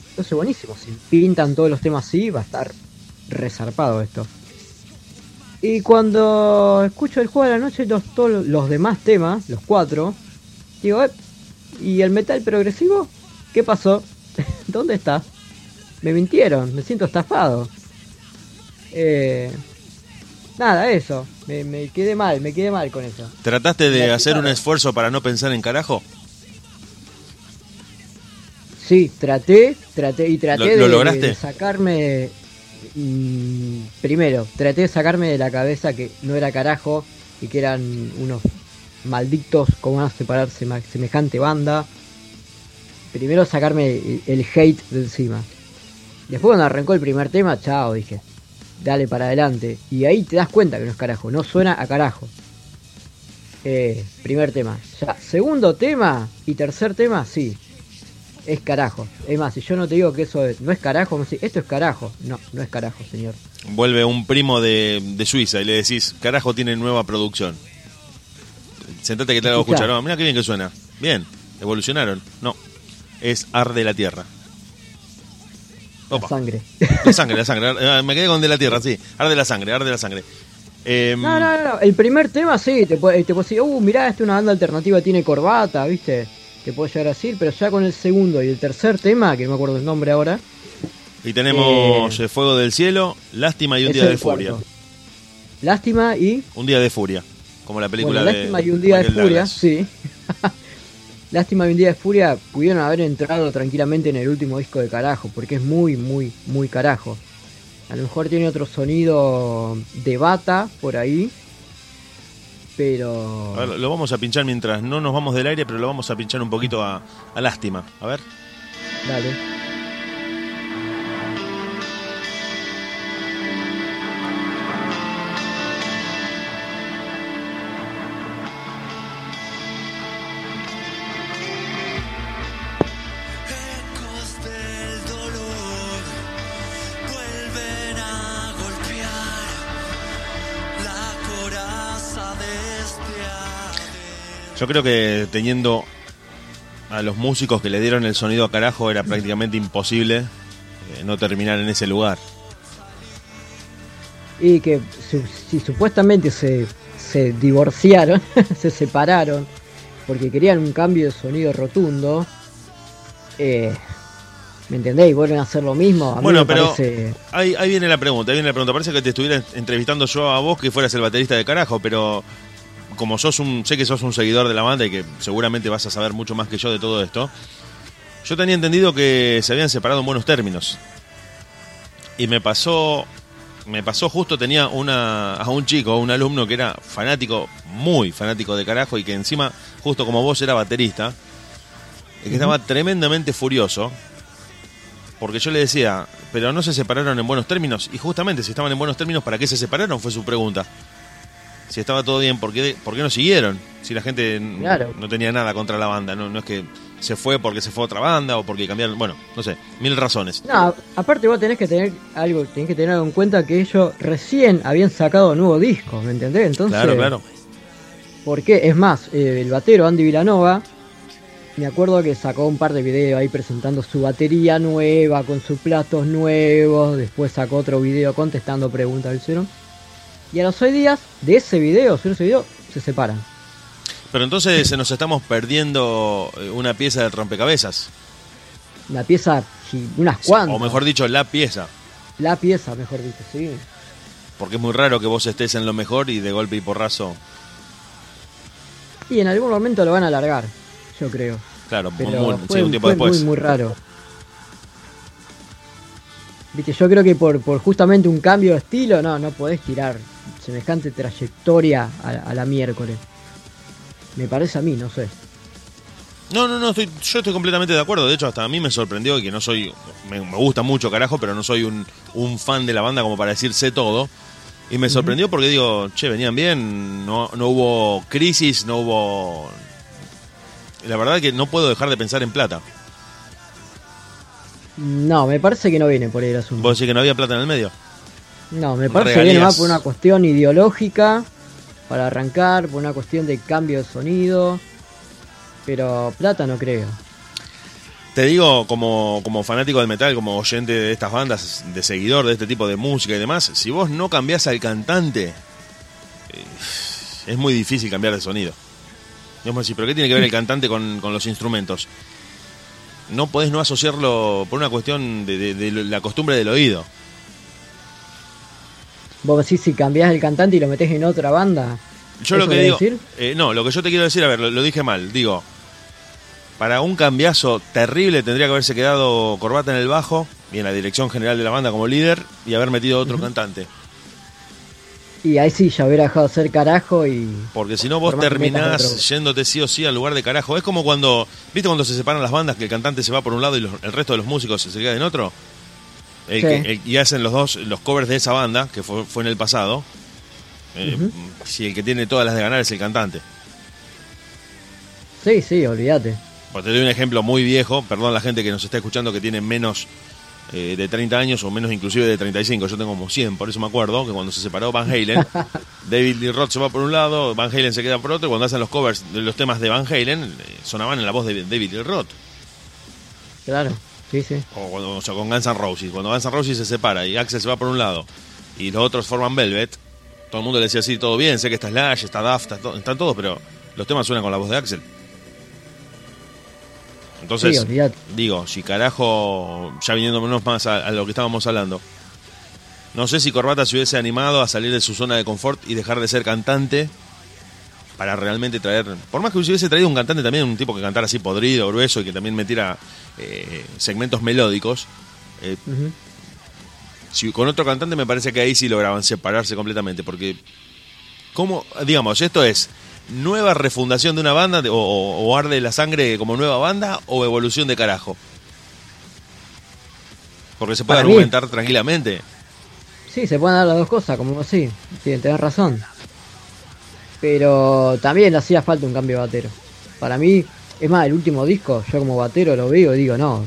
B: entonces buenísimo, si pintan todos los temas así, va a estar resarpado esto. Y cuando escucho el juego de la noche, los, todos los demás temas, los cuatro, digo, "Eh, ¿y el metal progresivo? ¿Qué pasó? ¿Dónde está? Me mintieron, me siento estafado. Eh, nada, eso. Me, me quedé mal, me quedé mal con eso.
A: ¿Trataste de hacer un esfuerzo para no pensar en Carajo?
B: Sí, traté, traté y traté
A: ¿Lo-
B: de,
A: lo lograste?
B: de sacarme. Mm, primero, traté de sacarme de la cabeza que no era carajo y que eran unos malditos como van a separar sema- semejante banda. Primero sacarme el, el hate de encima. Después cuando arrancó el primer tema, chao, dije. Dale para adelante. Y ahí te das cuenta que no es carajo, no suena a carajo. Eh, primer tema. Ya, segundo tema y tercer tema, sí. Es carajo. Es más, si yo no te digo que eso es- no es carajo, me decís, esto es carajo. No, no es carajo, señor.
A: Vuelve un primo de, de Suiza y le decís, Carajo tiene nueva producción. Sentate que te hago escuchar. No, mira qué bien que suena. Bien, evolucionaron. No, es Arde la Tierra.
B: La
A: Opa.
B: sangre.
A: La sangre, la sangre. Ah, Me quedé con de la tierra, sí. Arde la sangre, arde la sangre. Em,
B: No, no, no. El primer tema sí, te puedo, te puedo decir, uh, mirá, esta es una banda alternativa, tiene corbata, ¿viste? Te puedo llegar a decir, pero ya con el segundo y el tercer tema, que no me acuerdo el nombre ahora,
A: Y tenemos
B: Eh,
A: eh, Fuego del Cielo, Lástima y un día
B: el
A: de furia.
B: cuarto. Lástima y.
A: Un día de furia. Como la película
B: Bueno,
A: de.
B: Lástima y un día de furia,
A: Douglas.
B: sí. Lástima y un día de furia pudieron haber entrado tranquilamente en el último disco de carajo, porque es muy, muy, muy carajo. A lo mejor tiene otro sonido de bata por ahí, pero.
A: A ver, lo vamos a pinchar mientras no nos vamos del aire, pero lo vamos a pinchar un poquito a, a Lástima. A ver.
B: Dale.
A: Yo creo que teniendo a los músicos que le dieron el sonido a carajo era prácticamente imposible eh, no terminar en ese lugar.
B: Y que si supuestamente se, se divorciaron, se separaron, porque querían un cambio de sonido rotundo, eh, ¿me entendéis? Vuelven a hacer lo mismo. A
A: Bueno, pero
B: parece-
A: ahí, ahí viene la pregunta, ahí viene la pregunta. Parece que te estuviera entrevistando yo a vos que fueras el baterista de carajo, pero como sos un, sé que sos un seguidor de la banda y que seguramente vas a saber mucho más que yo de todo esto, yo tenía entendido que se habían separado en buenos términos. Y me pasó, me pasó justo, tenía una, a un chico, un alumno que era fanático, muy fanático de carajo y que encima, justo como vos, era baterista, y que estaba tremendamente furioso porque yo le decía, pero no se separaron en buenos términos. Y justamente, si estaban en buenos términos, ¿para qué se separaron? Fue su pregunta. Si estaba todo bien, ¿por qué, por qué no siguieron? Si la gente
B: Claro.
A: no tenía nada contra la banda. No, no es que se fue porque se fue a otra banda o porque cambiaron. Bueno, no sé, mil razones.
B: No, aparte vos tenés que tener algo, tenés que tener algo en cuenta que ellos recién habían sacado nuevos discos, ¿me entendés? Entonces,
A: Claro, claro.
B: ¿Por qué? Es más, eh, el batero Andy Vilanova, me acuerdo que sacó un par de videos ahí presentando su batería nueva, con sus platos nuevos, después sacó otro video contestando preguntas del cero. Y a los seis días de ese video, sobre ese video, se separan.
A: Pero entonces nos estamos perdiendo eh, una pieza del rompecabezas.
B: una pieza, unas cuantas.
A: O mejor dicho, la pieza.
B: La pieza, mejor dicho, sí.
A: Porque es muy raro que vos estés en lo mejor y de golpe y porrazo.
B: Y en algún momento lo van a alargar, yo creo.
A: Claro,
B: Pero
A: muy-
B: fue,
A: sí, un tiempo
B: fue
A: después.
B: muy, muy raro. Viste, yo creo que por, por justamente un cambio de estilo, no, no podés tirar semejante trayectoria a, a la miércoles. Me parece a mí, no sé.
A: No, no, no, estoy, yo estoy completamente de acuerdo. De hecho, hasta a mí me sorprendió que no soy. Me, me gusta mucho, carajo, pero no soy un, un fan de la banda como para decir sé todo. Y me sorprendió porque digo, che, venían bien, no, no hubo crisis, no hubo. La verdad que no puedo dejar de pensar en plata.
B: No, me parece que no viene por ahí el asunto.
A: ¿Vos decís que no había plata en el medio?
B: No, me parece
A: Regalías.
B: más por una cuestión ideológica, para arrancar, por una cuestión de cambio de sonido. Pero plata no creo.
A: Te digo, como, como fanático del metal, como oyente de estas bandas, de seguidor de este tipo de música y demás, si vos no cambiás al cantante, eh, es muy difícil cambiar de sonido. Y vos me decís, ¿pero qué tiene que ver el cantante con, con los instrumentos? No podés no asociarlo por una cuestión de, de- de la costumbre del oído.
B: Vos decís si cambiás el cantante y lo metés en otra banda.
A: Yo lo
B: ¿Eso
A: que digo.
B: decir?
A: eh, no, lo que yo te quiero decir, a ver, lo, lo dije mal. Digo, para un cambiazo terrible tendría que haberse quedado Corbata en el bajo y en la dirección general de la banda como líder y haber metido otro cantante.
B: Y ahí sí, ya hubiera dejado de hacer carajo y.
A: Porque si no, vos terminás yéndote sí o sí al lugar de carajo. Es como cuando. ¿Viste cuando se separan las bandas que el cantante se va por un lado y los- el resto de los músicos se queda en otro? El
B: Sí.
A: que- el- y hacen los dos los covers de esa banda, que fue, fue en el pasado. Eh. Si el que tiene todas las de ganar es el cantante.
B: Sí, sí, olvídate.
A: Pues te doy un ejemplo muy viejo, perdón la gente que nos está escuchando que tiene menos eh, de 30 años o menos inclusive de 35, yo tengo como 100, por eso me acuerdo que cuando se separó Van Halen, David Lee Roth se va por un lado, Van Halen se queda por otro, y cuando hacen los covers de los temas de Van Halen, eh, sonaban en la voz de David Lee Roth,
B: Claro, sí, sí.
A: o, cuando, o sea, con Guns N' Roses, cuando Guns N' Roses se separa y Axel se va por un lado y los otros forman Velvet, todo el mundo le decía así, todo bien, sé que está Slash, está Daft, está to- están todos, pero los temas suenan con la voz de Axel. Entonces,
B: Sí,
A: digo, si carajo, ya viniéndonos más a, a lo que estábamos hablando, no sé si Corbata se hubiese animado a salir de su zona de confort y dejar de ser cantante para realmente traer, por más que hubiese traído un cantante también, un tipo que cantara así podrido, grueso y que también metiera eh, segmentos melódicos, eh, si con otro cantante me parece que ahí sí lograban separarse completamente, porque, ¿cómo? Digamos, esto es nueva refundación de una banda o, arde la sangre como nueva banda o evolución de carajo. Porque se puede
B: Para mí-
A: argumentar tranquilamente.
B: Sí, se pueden dar las dos cosas, como sí. Sí, tenés razón. Pero también hacía falta un cambio de batero. Para mí, es más, el último disco, yo como batero lo veo y digo, no,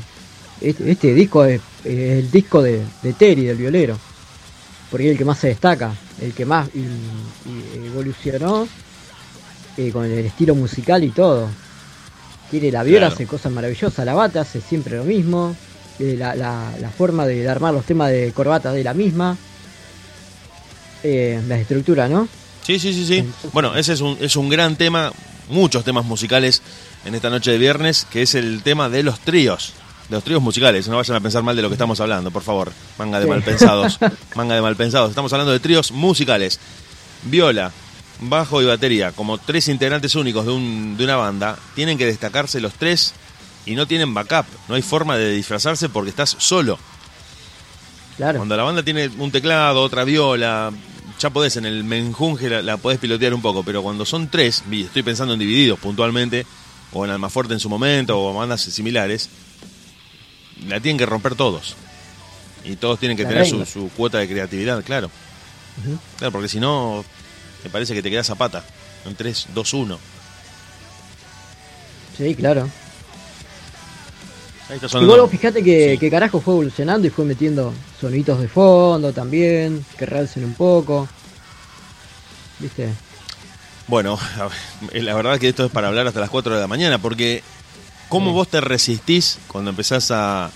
B: este, este disco es, es el disco de, de Terry, del violero. Porque es el que más se destaca, el que más y- y evolucionó eh, con el estilo musical y todo. Tiene la viola,
A: Claro.
B: hace cosas maravillosas, la bata hace siempre lo mismo. eh, la, la- la forma de armar los temas de corbata de la misma. Eh, la estructura, ¿no?
A: Sí, sí, sí, sí. Bueno, ese es un, es un gran tema, muchos temas musicales en esta noche de viernes, que es el tema de los tríos. De los tríos musicales, no vayan a pensar mal de lo que estamos hablando, por favor. Manga de
B: Sí.
A: malpensados. Manga de malpensados. Estamos hablando de tríos musicales. Viola, bajo y batería, como tres integrantes únicos de, un, de una banda, tienen que destacarse los tres y no tienen backup. No hay forma de disfrazarse porque estás solo.
B: Claro.
A: Cuando la banda tiene un teclado, otra viola, ya podés en el menjunje la, la podés pilotear un poco, pero cuando son tres, y estoy pensando en Divididos puntualmente, o en Almafuerte en su momento, o bandas similares, la tienen que romper todos. Y todos tienen que
B: La
A: tener su, cuota de creatividad, claro. Claro, porque si no, me parece que te quedas a pata. En 3, 2, 1.
B: Sí, claro. Igual vos fijate que,
A: Sí.
B: que carajo fue evolucionando y fue metiendo sonitos de fondo también, que realcen un poco. ¿Viste?
A: Bueno, la verdad que esto es para hablar hasta las 4 de la mañana, porque ¿cómo
B: Sí.
A: vos te resistís cuando empezás a,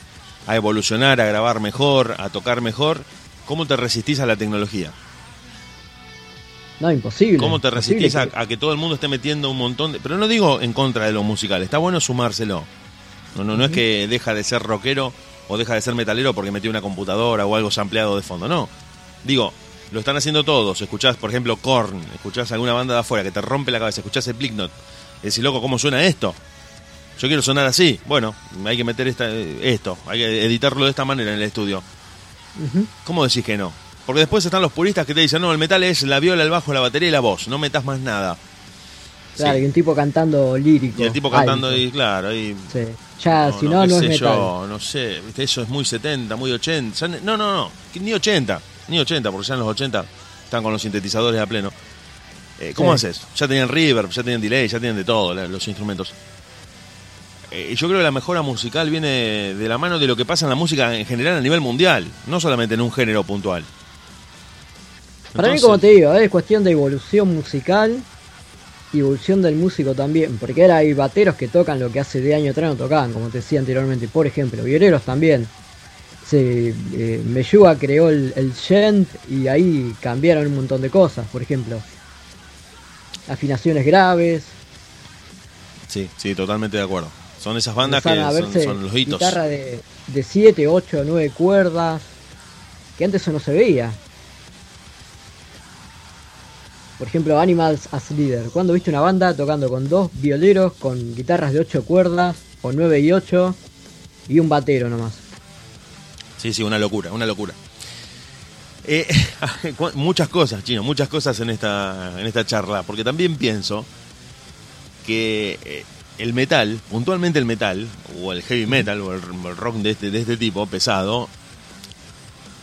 A: a evolucionar, a grabar mejor, a tocar mejor? ¿Cómo te resistís a la tecnología?
B: No, imposible.
A: ¿Cómo te resistís a, a que todo el mundo esté metiendo un montón de... Pero no digo en contra de lo musical, está bueno sumárselo. No, no, no es que deja de ser rockero o deja de ser metalero porque metió una computadora o algo sampleado de fondo, no. Digo, lo están haciendo todos. Escuchás, por ejemplo, Korn, escuchás alguna banda de afuera que te rompe la cabeza, escuchás el Slipknot. Decís, loco, ¿cómo suena esto? Yo quiero sonar así. Bueno, hay que meter esta, esto, hay que editarlo de esta manera en el estudio. ¿Cómo decís que no? Porque después están los puristas que te dicen, no, el metal es la viola, el bajo, la batería y la voz, no metas más nada.
B: Claro, y un tipo cantando lírico.
A: Y el tipo cantando y claro, ahí...
B: Sí. Ya, si no, no, es metal. Yo,
A: no sé, eso es muy 70, muy 80. No, no, no, ni 80, ni 80, porque ya en los 80 están con los sintetizadores a pleno. Eh, ¿Cómo haces? Ya tenían reverb, ya tenían delay, ya tienen de todo los instrumentos. Eh, yo creo que la mejora musical viene de la mano de lo que pasa en la música en general a nivel mundial, no solamente en un género puntual.
B: Para mí, como te digo, es cuestión de evolución musical y evolución del músico también, porque ahora hay bateros que tocan lo que hace de año atrás no tocaban, como te decía anteriormente, por ejemplo, violeros también. Se, eh, Meyuga creó el, el gent y ahí cambiaron un montón de cosas, por ejemplo. Afinaciones graves.
A: Sí, sí, totalmente de acuerdo. Son esas bandas que son, los hitos.
B: Guitarra de 7, 8, 9 cuerdas, que antes eso no se veía. Por ejemplo, Animals as Leader. Cuando viste una banda tocando con dos violeros, con guitarras de 8 cuerdas, o 9 y 8, y un batero nomás.
A: Sí, sí, una locura, una locura. Eh, muchas cosas, chino, muchas cosas en esta, en esta charla, porque también pienso que eh, el metal, puntualmente el metal, o el heavy metal, o el, rock de este, de este tipo, pesado,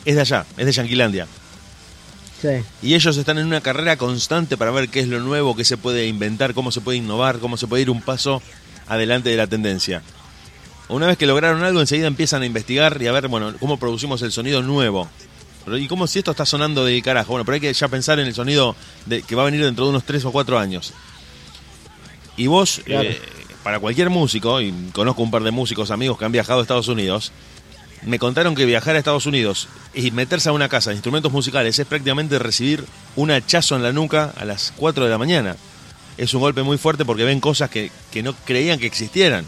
A: es de allá, es de Yanquilandia.
B: Sí.
A: Y ellos están en una carrera constante para ver qué es lo nuevo, qué se puede inventar, cómo se puede innovar, cómo se puede ir un paso adelante de la tendencia. Una vez que lograron algo, enseguida empiezan a investigar y a ver, bueno, cómo producimos el sonido nuevo. ¿Y cómo si esto está sonando de carajo? Bueno, pero hay que ya pensar en el sonido de, que va a venir dentro de unos 3 o 4 años. Y vos, eh, para cualquier músico, y conozco un par de músicos amigos que han viajado a Estados Unidos, me contaron que viajar a Estados Unidos y meterse a una casa de instrumentos musicales es prácticamente recibir un hachazo en la nuca a las 4 de la mañana. Es un golpe muy fuerte porque ven cosas que, no creían que existieran.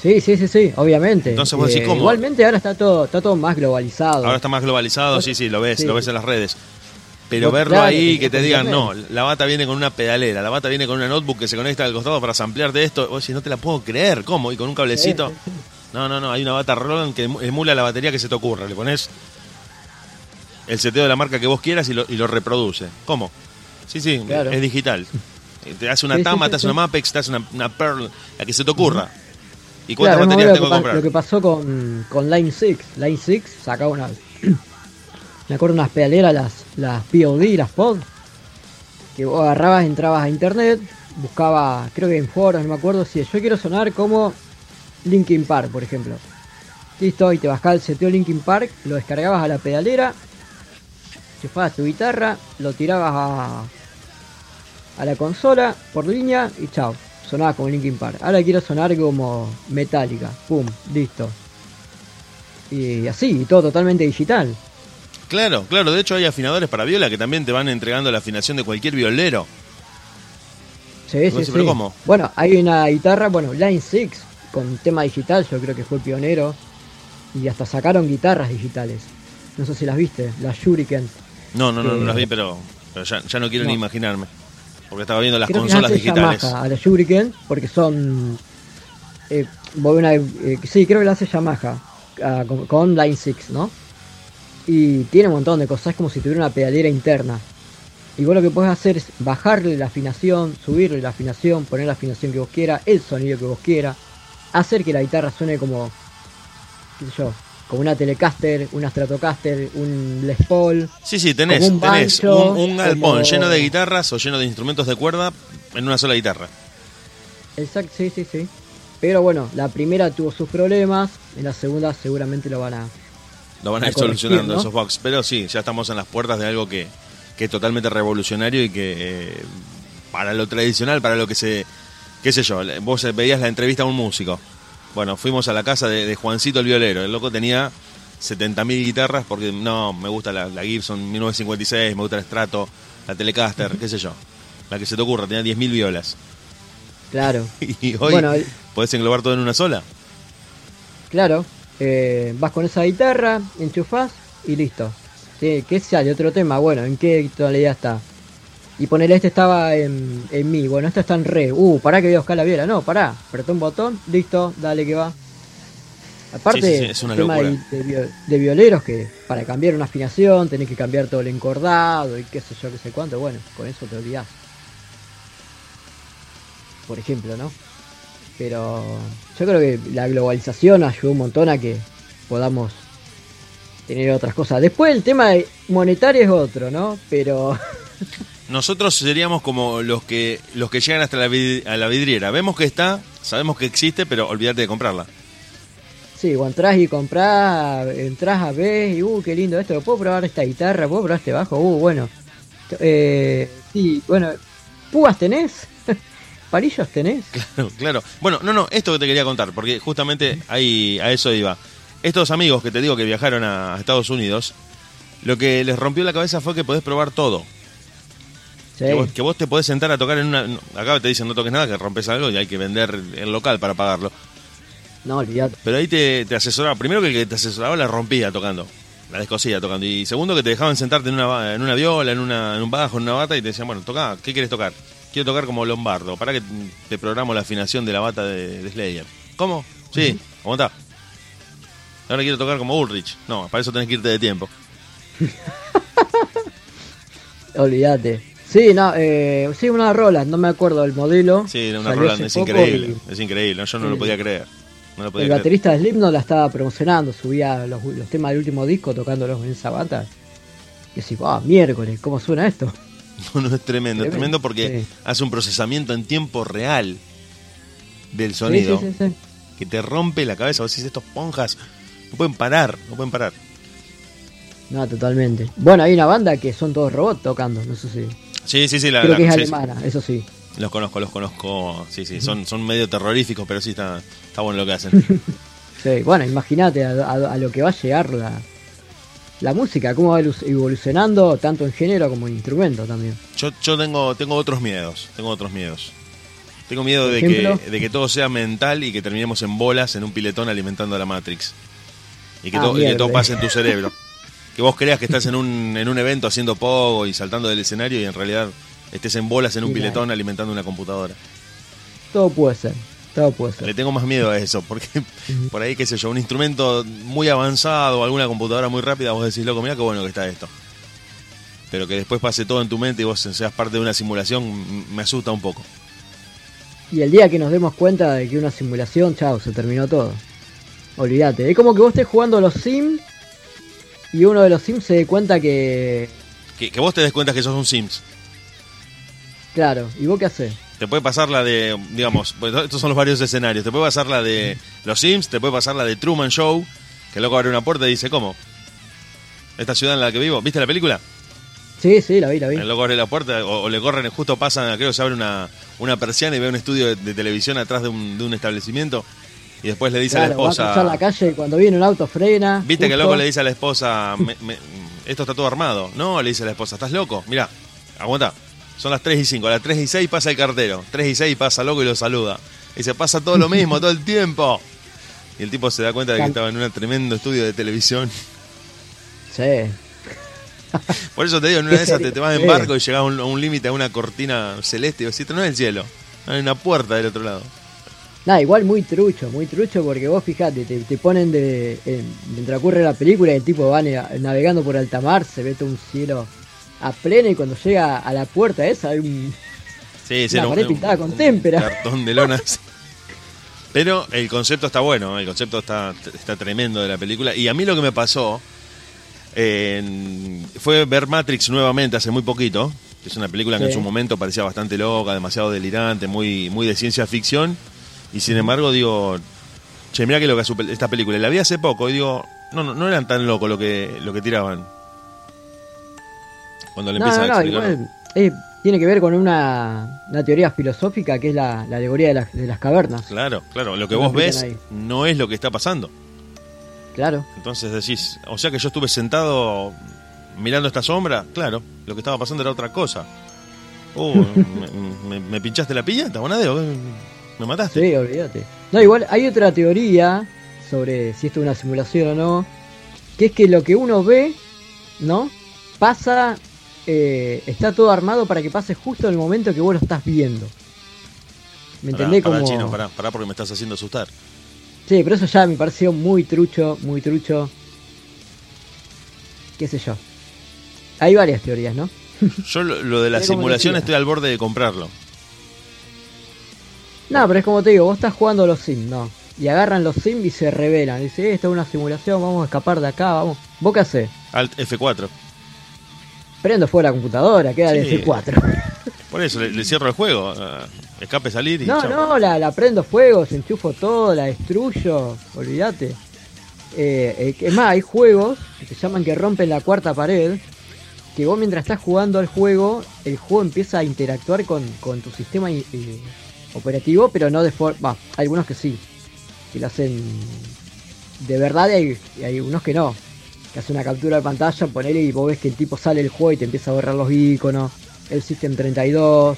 B: Sí, sí, sí, sí, obviamente.
A: Entonces vos decís,
B: eh, Igualmente ahora está todo, está todo más globalizado.
A: Ahora está más globalizado, sí, sí, lo ves, lo ves en las redes. Pero verlo ahí, que te digan, no, la bata viene con una pedalera, la bata viene con una notebook que se conecta al costado para de esto, vos si no te la puedo creer, ¿cómo? Y con un cablecito. No, no, no, hay una bata Roland que emula la batería que se te ocurra. Le pones el seteo de la marca que vos quieras y lo, y lo reproduce. ¿Cómo? Sí, sí, es digital. Te hace una Tama, te hace una Mapex, te hace una, Pearl, la que se te ocurra. ¿Y cuántas baterías tengo que comprar?
B: Lo que pasó con, con Line 6. Line 6 sacaba una me acuerdo unas pedaleras, las, las POD, las POD, que vos agarrabas, entrabas a internet, buscaba, creo que en foros, no me acuerdo si yo quiero sonar como Linkin Park, por ejemplo. Listo, y te bajaba el seteo Linkin Park, lo descargabas a la pedalera, chufabas tu guitarra, lo tirabas a, a la consola por línea y chao, sonaba como Linkin Park. Ahora quiero sonar como Metallica, pum, listo. Y así, todo totalmente digital.
A: Claro, claro. De hecho, hay afinadores para viola que también te van entregando la afinación de cualquier violero.
B: Sí, sí, sí. ¿cómo? Bueno, hay una guitarra, bueno, Line 6, con tema digital, yo creo que fue pionero. Y hasta sacaron guitarras digitales. No sé si las viste, las Shuriken.
A: No, no, no, no las vi, pero, ya, no quiero ni imaginarme. Porque estaba viendo las consolas digitales.
B: a la Shuriken, porque son. Eh, eh, sí, creo que la hace Yamaha. Ah, con, con Line 6, ¿no? Y tiene un montón de cosas, es como si tuviera una pedalera interna. Y vos lo que podés hacer es bajarle la afinación, subirle la afinación, poner la afinación que vos quieras, el sonido que vos quieras, hacer que la guitarra suene como, qué sé yo, como una Telecaster, una Stratocaster, un Les Paul.
A: Sí, sí, tenés, un, tenés un, galpón lleno de guitarras o lleno de instrumentos de cuerda en una sola guitarra.
B: Exacto, sí, sí, sí. Pero bueno, la primera tuvo sus problemas, en la segunda seguramente lo van a,
A: lo van a ir solucionando esos bugs. Pero sí, ya estamos en las puertas de algo que, que es totalmente revolucionario y que eh, para lo tradicional, para lo que se... qué sé yo, vos veías la entrevista a un músico. Bueno, fuimos a la casa de, Juancito el violero. El loco tenía 70.000 guitarras porque no, me gusta la, Gibson 1956, me gusta el Strato, la Telecaster, qué sé yo. La que se te ocurra, tenía 10.000 violas.
B: Claro.
A: Y hoy
B: Bueno,
A: podés englobar todo en una sola.
B: Claro, eh, vas con esa guitarra, enchufás y listo. Sí, ¿Qué sale? Otro tema, bueno, ¿en qué tonalidad está? Y ponele, este estaba en, en mi, bueno, este está en re. Uh, pará que voy a buscar la viola. No, pará, apretó un botón, listo, dale que va. Aparte,
A: Sí, sí, sí, es una
B: el tema de, de vio- de violeros que para cambiar una afinación tenés que cambiar todo el encordado y qué sé yo, qué sé cuánto. Bueno, con eso te olvidás. Por ejemplo, ¿no? Pero yo creo que la globalización ayudó un montón a que podamos tener otras cosas. Después el tema monetario es otro, ¿no? Pero
A: Nosotros seríamos como los que los que llegan hasta la, vid- a la vidriera. Vemos que está, sabemos que existe, pero olvídate de comprarla.
B: sí, cuando entras y comprás, entras a ver y uh, qué lindo esto, ¿puedo probar esta guitarra? ¿Puedo probar este bajo? Uh, bueno. Eh, sí, bueno, ¿púas tenés? ¿Parillos tenés?
A: Claro, claro. Bueno, no, no, esto que te quería contar, porque justamente ahí a eso iba. Estos amigos que te digo que viajaron a Estados Unidos, lo que les rompió la cabeza fue que podés probar todo.
B: Sí,
A: Que, vos, que vos te podés sentar a tocar en una... Acá te dicen no toques nada, que rompes algo y hay que vender el local para pagarlo.
B: no, olvidate.
A: Pero ahí te, te asesoraba. Primero que el que te asesoraba la rompía tocando. La descosía tocando. Y segundo que te dejaban sentarte en una, en una viola, en, una, en un bajo, en una bata y te decían, bueno, toca, ¿qué quieres tocar? Quiero tocar como Lombardo. Para que te programo la afinación de la bata de, de Slayer. ¿Cómo? Sí, aguantá. Ahora quiero tocar como Ulrich. No, para eso tenés que irte de tiempo.
B: Olvídate. Sí, no, eh, sí, una Roland, no me acuerdo el modelo.
A: Sí, era una
B: Salió
A: Roland, es increíble.
B: y-
A: Es increíble. Yo no lo podía creer. No lo podía
B: El
A: creer.
B: baterista de Slipknot la estaba promocionando, subía los, los temas del último disco tocándolos en esa bata. Y así, ah, miércoles, ¿cómo suena esto?
A: No, no, es tremendo, es
B: Tremendo,
A: porque
B: sí.
A: hace un procesamiento en tiempo real del sonido
B: sí, sí, sí.
A: que te rompe la cabeza. Vos decís, estos ponjas no pueden parar, no pueden parar.
B: No, totalmente. Bueno, hay una banda que son todos robots tocando, no sé si.
A: Sí, sí, sí, la,
B: Creo
A: la-
B: que es
A: sí, sí.
B: alemana, eso sí.
A: Los conozco, los conozco. Sí, sí, son, son medio terroríficos, pero sí está, está bueno lo que hacen.
B: Sí, bueno, imagínate a, a- a lo que va a llegar la, la música, cómo va evolucionando tanto en género como en instrumento también.
A: Yo, yo tengo, tengo otros miedos, tengo otros miedos. Tengo miedo de que, de que todo sea mental y que terminemos en bolas en un piletón alimentando a la Matrix. Y que,
B: Ah,
A: y que todo pase en tu cerebro. Que vos creas que estás en un, en un evento haciendo pogo y saltando del escenario y en realidad estés en bolas en un piletón alimentando una computadora.
B: Todo puede ser, todo puede
A: Le
B: ser.
A: tengo más miedo a eso, porque por ahí, qué sé yo, un instrumento muy avanzado, alguna computadora muy rápida, vos decís, loco, mira qué bueno que está esto. Pero que después pase todo en tu mente y vos seas parte de una simulación, me asusta un poco.
B: Y el día que nos demos cuenta de que una simulación, chao, se terminó todo. Olvídate. Es como que vos estés jugando a los Sims y uno de los Sims se dé cuenta que.
A: Que, que vos te des cuenta que sos un Sims.
B: Claro, ¿y vos qué haces?
A: Te puede pasar la de, digamos, pues, estos son los varios escenarios. Te puede pasar la de los Sims, te puede pasar la de Truman Show, que loco abre una puerta y dice, ¿cómo? ¿Esta ciudad en la que vivo? ¿Viste la película?
B: Sí, sí, la vi, la vi.
A: El loco abre la puerta o, o le corren, justo pasan, creo que se abre una, una persiana y ve un estudio de, de televisión atrás de un, de un establecimiento y después le dice a la
B: Claro, va a cruzar la
A: esposa,
B: calle y cuando viene un auto frena.
A: ¿viste que el loco le dice a la esposa, "Me- me- esto está todo armado? No, le dice a la esposa, ¿estás loco? Mira, aguanta, son las 3 y 5, a las 3 y 6 pasa el cartero, 3 y 6 pasa loco y lo saluda. Y se pasa todo lo mismo, todo el tiempo. Y el tipo se da cuenta de que estaba en un tremendo estudio de televisión.
B: Sí.
A: Por eso te digo, en una de esas te, vas en barco y llegas a un, límite, a una cortina celeste y decís, "Esto no es el cielo, hay una puerta del otro lado.
B: Nada, igual muy trucho, muy trucho porque vos fijate, te, te ponen de. en- mientras ocurre la película el tipo va navegando por alta mar, se ve todo un cielo a pleno y cuando llega a la puerta esa hay un.
A: Sí,
B: Una
A: era un-
B: pared pintada con
A: un
B: témpera.
A: Cartón de lonas. Pero el concepto está bueno, el concepto está, está tremendo de la película. Y a mí lo que me pasó eh, fue ver Matrix nuevamente hace muy poquito. Es una película que en su momento parecía bastante loca, demasiado delirante, muy, muy de ciencia ficción. Y sin embargo, digo, che, mira que lo que hace esta película. La vi hace poco y digo, no, no, no eran tan locos lo que, lo que tiraban. Cuando le
B: No,
A: empiezan
B: no,
A: a explicar.
B: igual. eh, tiene que ver con una, una teoría filosófica que es la, la alegoría de las, de las cavernas.
A: Claro, claro. Lo que vos ves
B: ahí.
A: no es lo que está pasando.
B: Claro.
A: Entonces decís, o sea que yo estuve sentado mirando esta sombra, claro, lo que estaba pasando era otra cosa. Uh, me, me- me pinchaste la piñata, Bonadeo. Me mataste.
B: Sí, olvídate. No, igual hay otra teoría sobre si esto es una simulación o no, que es que lo que uno ve, ¿no? Pasa, eh, está todo armado para que pase justo en el momento que vos lo estás viendo. ¿Me
A: Pará,
B: entendés?
A: pará,
B: Como...
A: chino, pará, pará porque me estás haciendo asustar.
B: Sí, pero eso ya me pareció muy trucho, muy trucho. ¿Qué sé yo? Hay varias teorías, ¿no?
A: Yo lo, lo de la simulación estoy al borde de comprarlo.
B: No, pero es como te digo, vos estás jugando a los Sims, ¿no? Y agarran los Sims y se revelan. Dice, esto es una simulación, vamos a escapar de acá, vamos. ¿Vos qué hacés?
A: Alt F4.
B: Prendo fuego la computadora, queda
A: Sí.
B: F4.
A: Por eso, le, le cierro el juego. ah, escape, salir y
B: No, no, la, la prendo fuego, se enchufo todo, la destruyo, olvídate. Eh, eh, es más, hay juegos que se llaman que rompen la cuarta pared, que vos mientras estás jugando al juego, el juego empieza a interactuar con, con tu sistema eh, operativo, pero no de forma... hay algunos que sí, que lo hacen de verdad y hay, y hay unos que no. Que hace una captura de pantalla, ponele y vos ves que el tipo sale del juego y te empieza a borrar los iconos, el System 32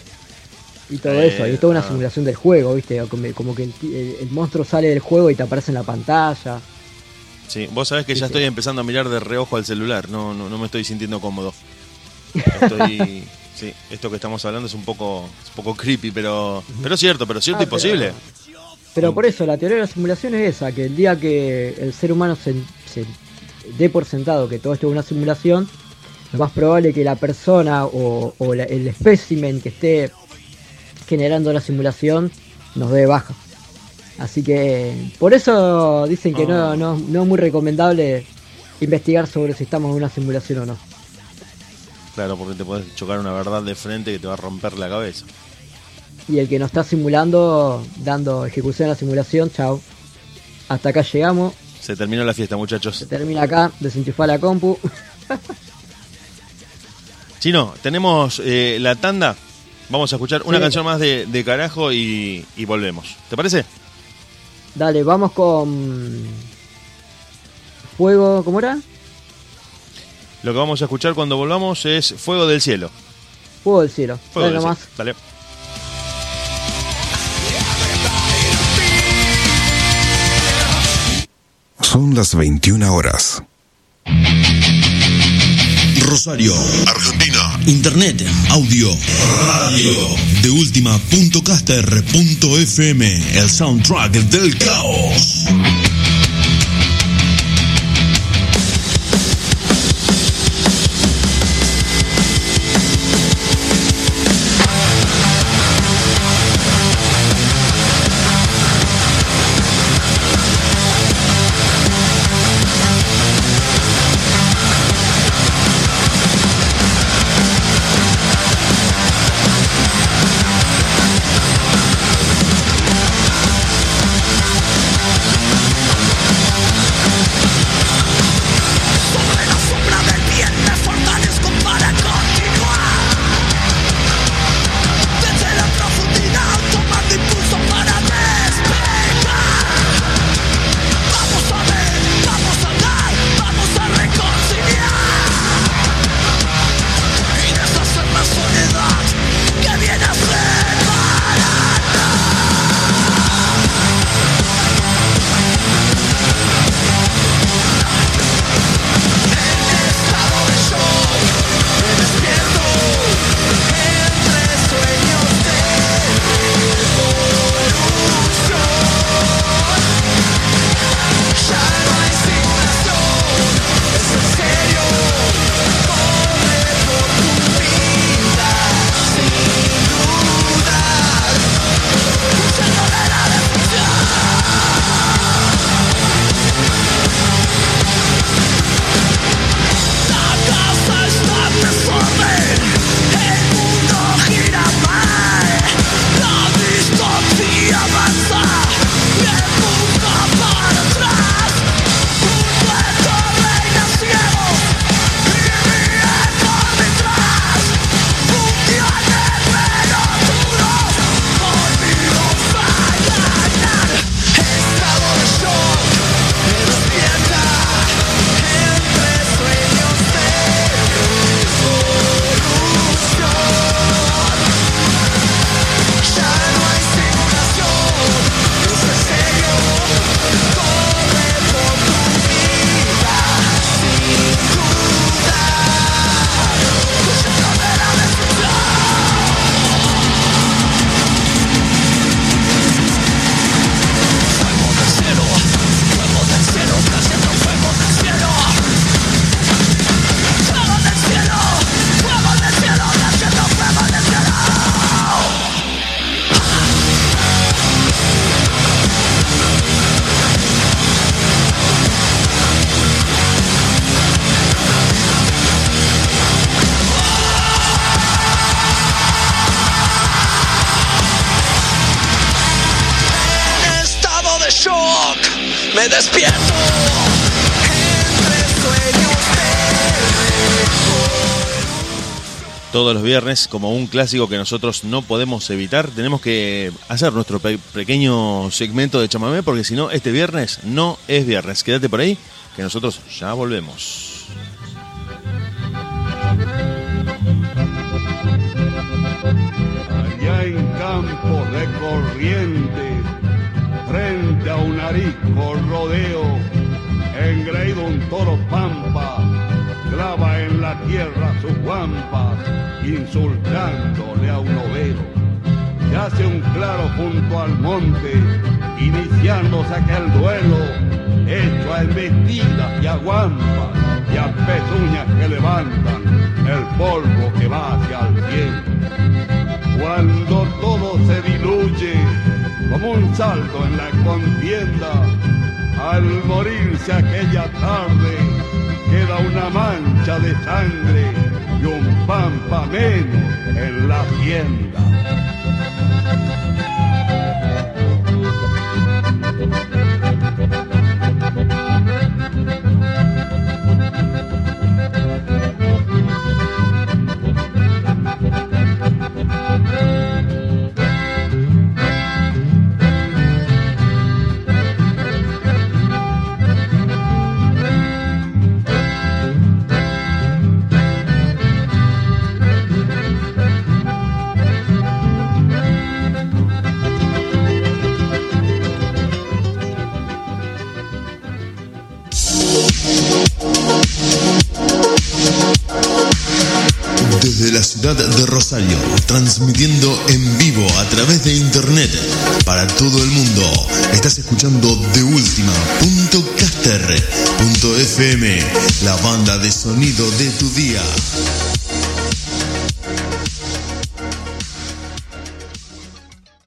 B: y todo
A: Eh,
B: eso. Y es toda una
A: ah.
B: simulación del juego, ¿viste? Como, como que el, ti- el- el monstruo sale del juego y te aparece en la pantalla.
A: Sí, vos sabés que ya estoy empezando a mirar de reojo al celular. No, no, no me estoy sintiendo cómodo. Estoy. sí, esto que estamos hablando es un poco, es un poco creepy, pero, pero cierto, pero cierto
B: Ah,
A: y posible.
B: Pero por eso, la teoría de la simulación es esa, que el día que el ser humano se, se dé por sentado que todo esto es una simulación, lo más probable que la persona o, o la- el espécimen que esté generando la simulación nos dé baja. Así que por eso dicen que no,
A: Ah.
B: no, no es muy recomendable investigar sobre si estamos en una simulación o no.
A: Claro, porque te puedes chocar una verdad de frente que te va a romper la cabeza.
B: Y el que nos está simulando, dando ejecución a la simulación, chao. Hasta acá llegamos.
A: Se terminó la fiesta, muchachos.
B: Se termina acá, desenchufar la compu.
A: Chino, tenemos eh, la tanda. Vamos a escuchar una
B: Sí.
A: canción más de, de carajo y, y volvemos. ¿Te parece?
B: Dale, vamos con. Fuego, ¿cómo era?
A: Lo que vamos a escuchar cuando volvamos es Fuego del Cielo.
B: Fuego del cielo.
A: Fuego
B: Dale
A: del
B: nomás.
A: Cielo. Dale.
D: Son las 21 horas.
E: Rosario, Argentina. Internet, audio, radio. De última.caster.fm, el soundtrack del caos.
A: Viernes, como un clásico que nosotros no podemos evitar, tenemos que hacer nuestro pe- pequeño segmento de chamamé, porque si no, este viernes no es viernes. Quédate por ahí, que nosotros ya volvemos.
F: Allá en campos de corrientes, frente a un arisco rodeo, engreído un toro insultándole a un overo. Se hace un claro junto al monte, iniciándose aquel duelo, hecho a embestidas y a guampas y a pezuñas que levantan el polvo que va hacia el cielo cuando todo se diluye como un salto en la contienda, al morirse aquella tarde queda una mancha de sangre y un pampa menos en la hacienda.
E: De Rosario, transmitiendo en vivo a través de internet para todo el mundo. Estás escuchando de FM, la banda de sonido de tu día.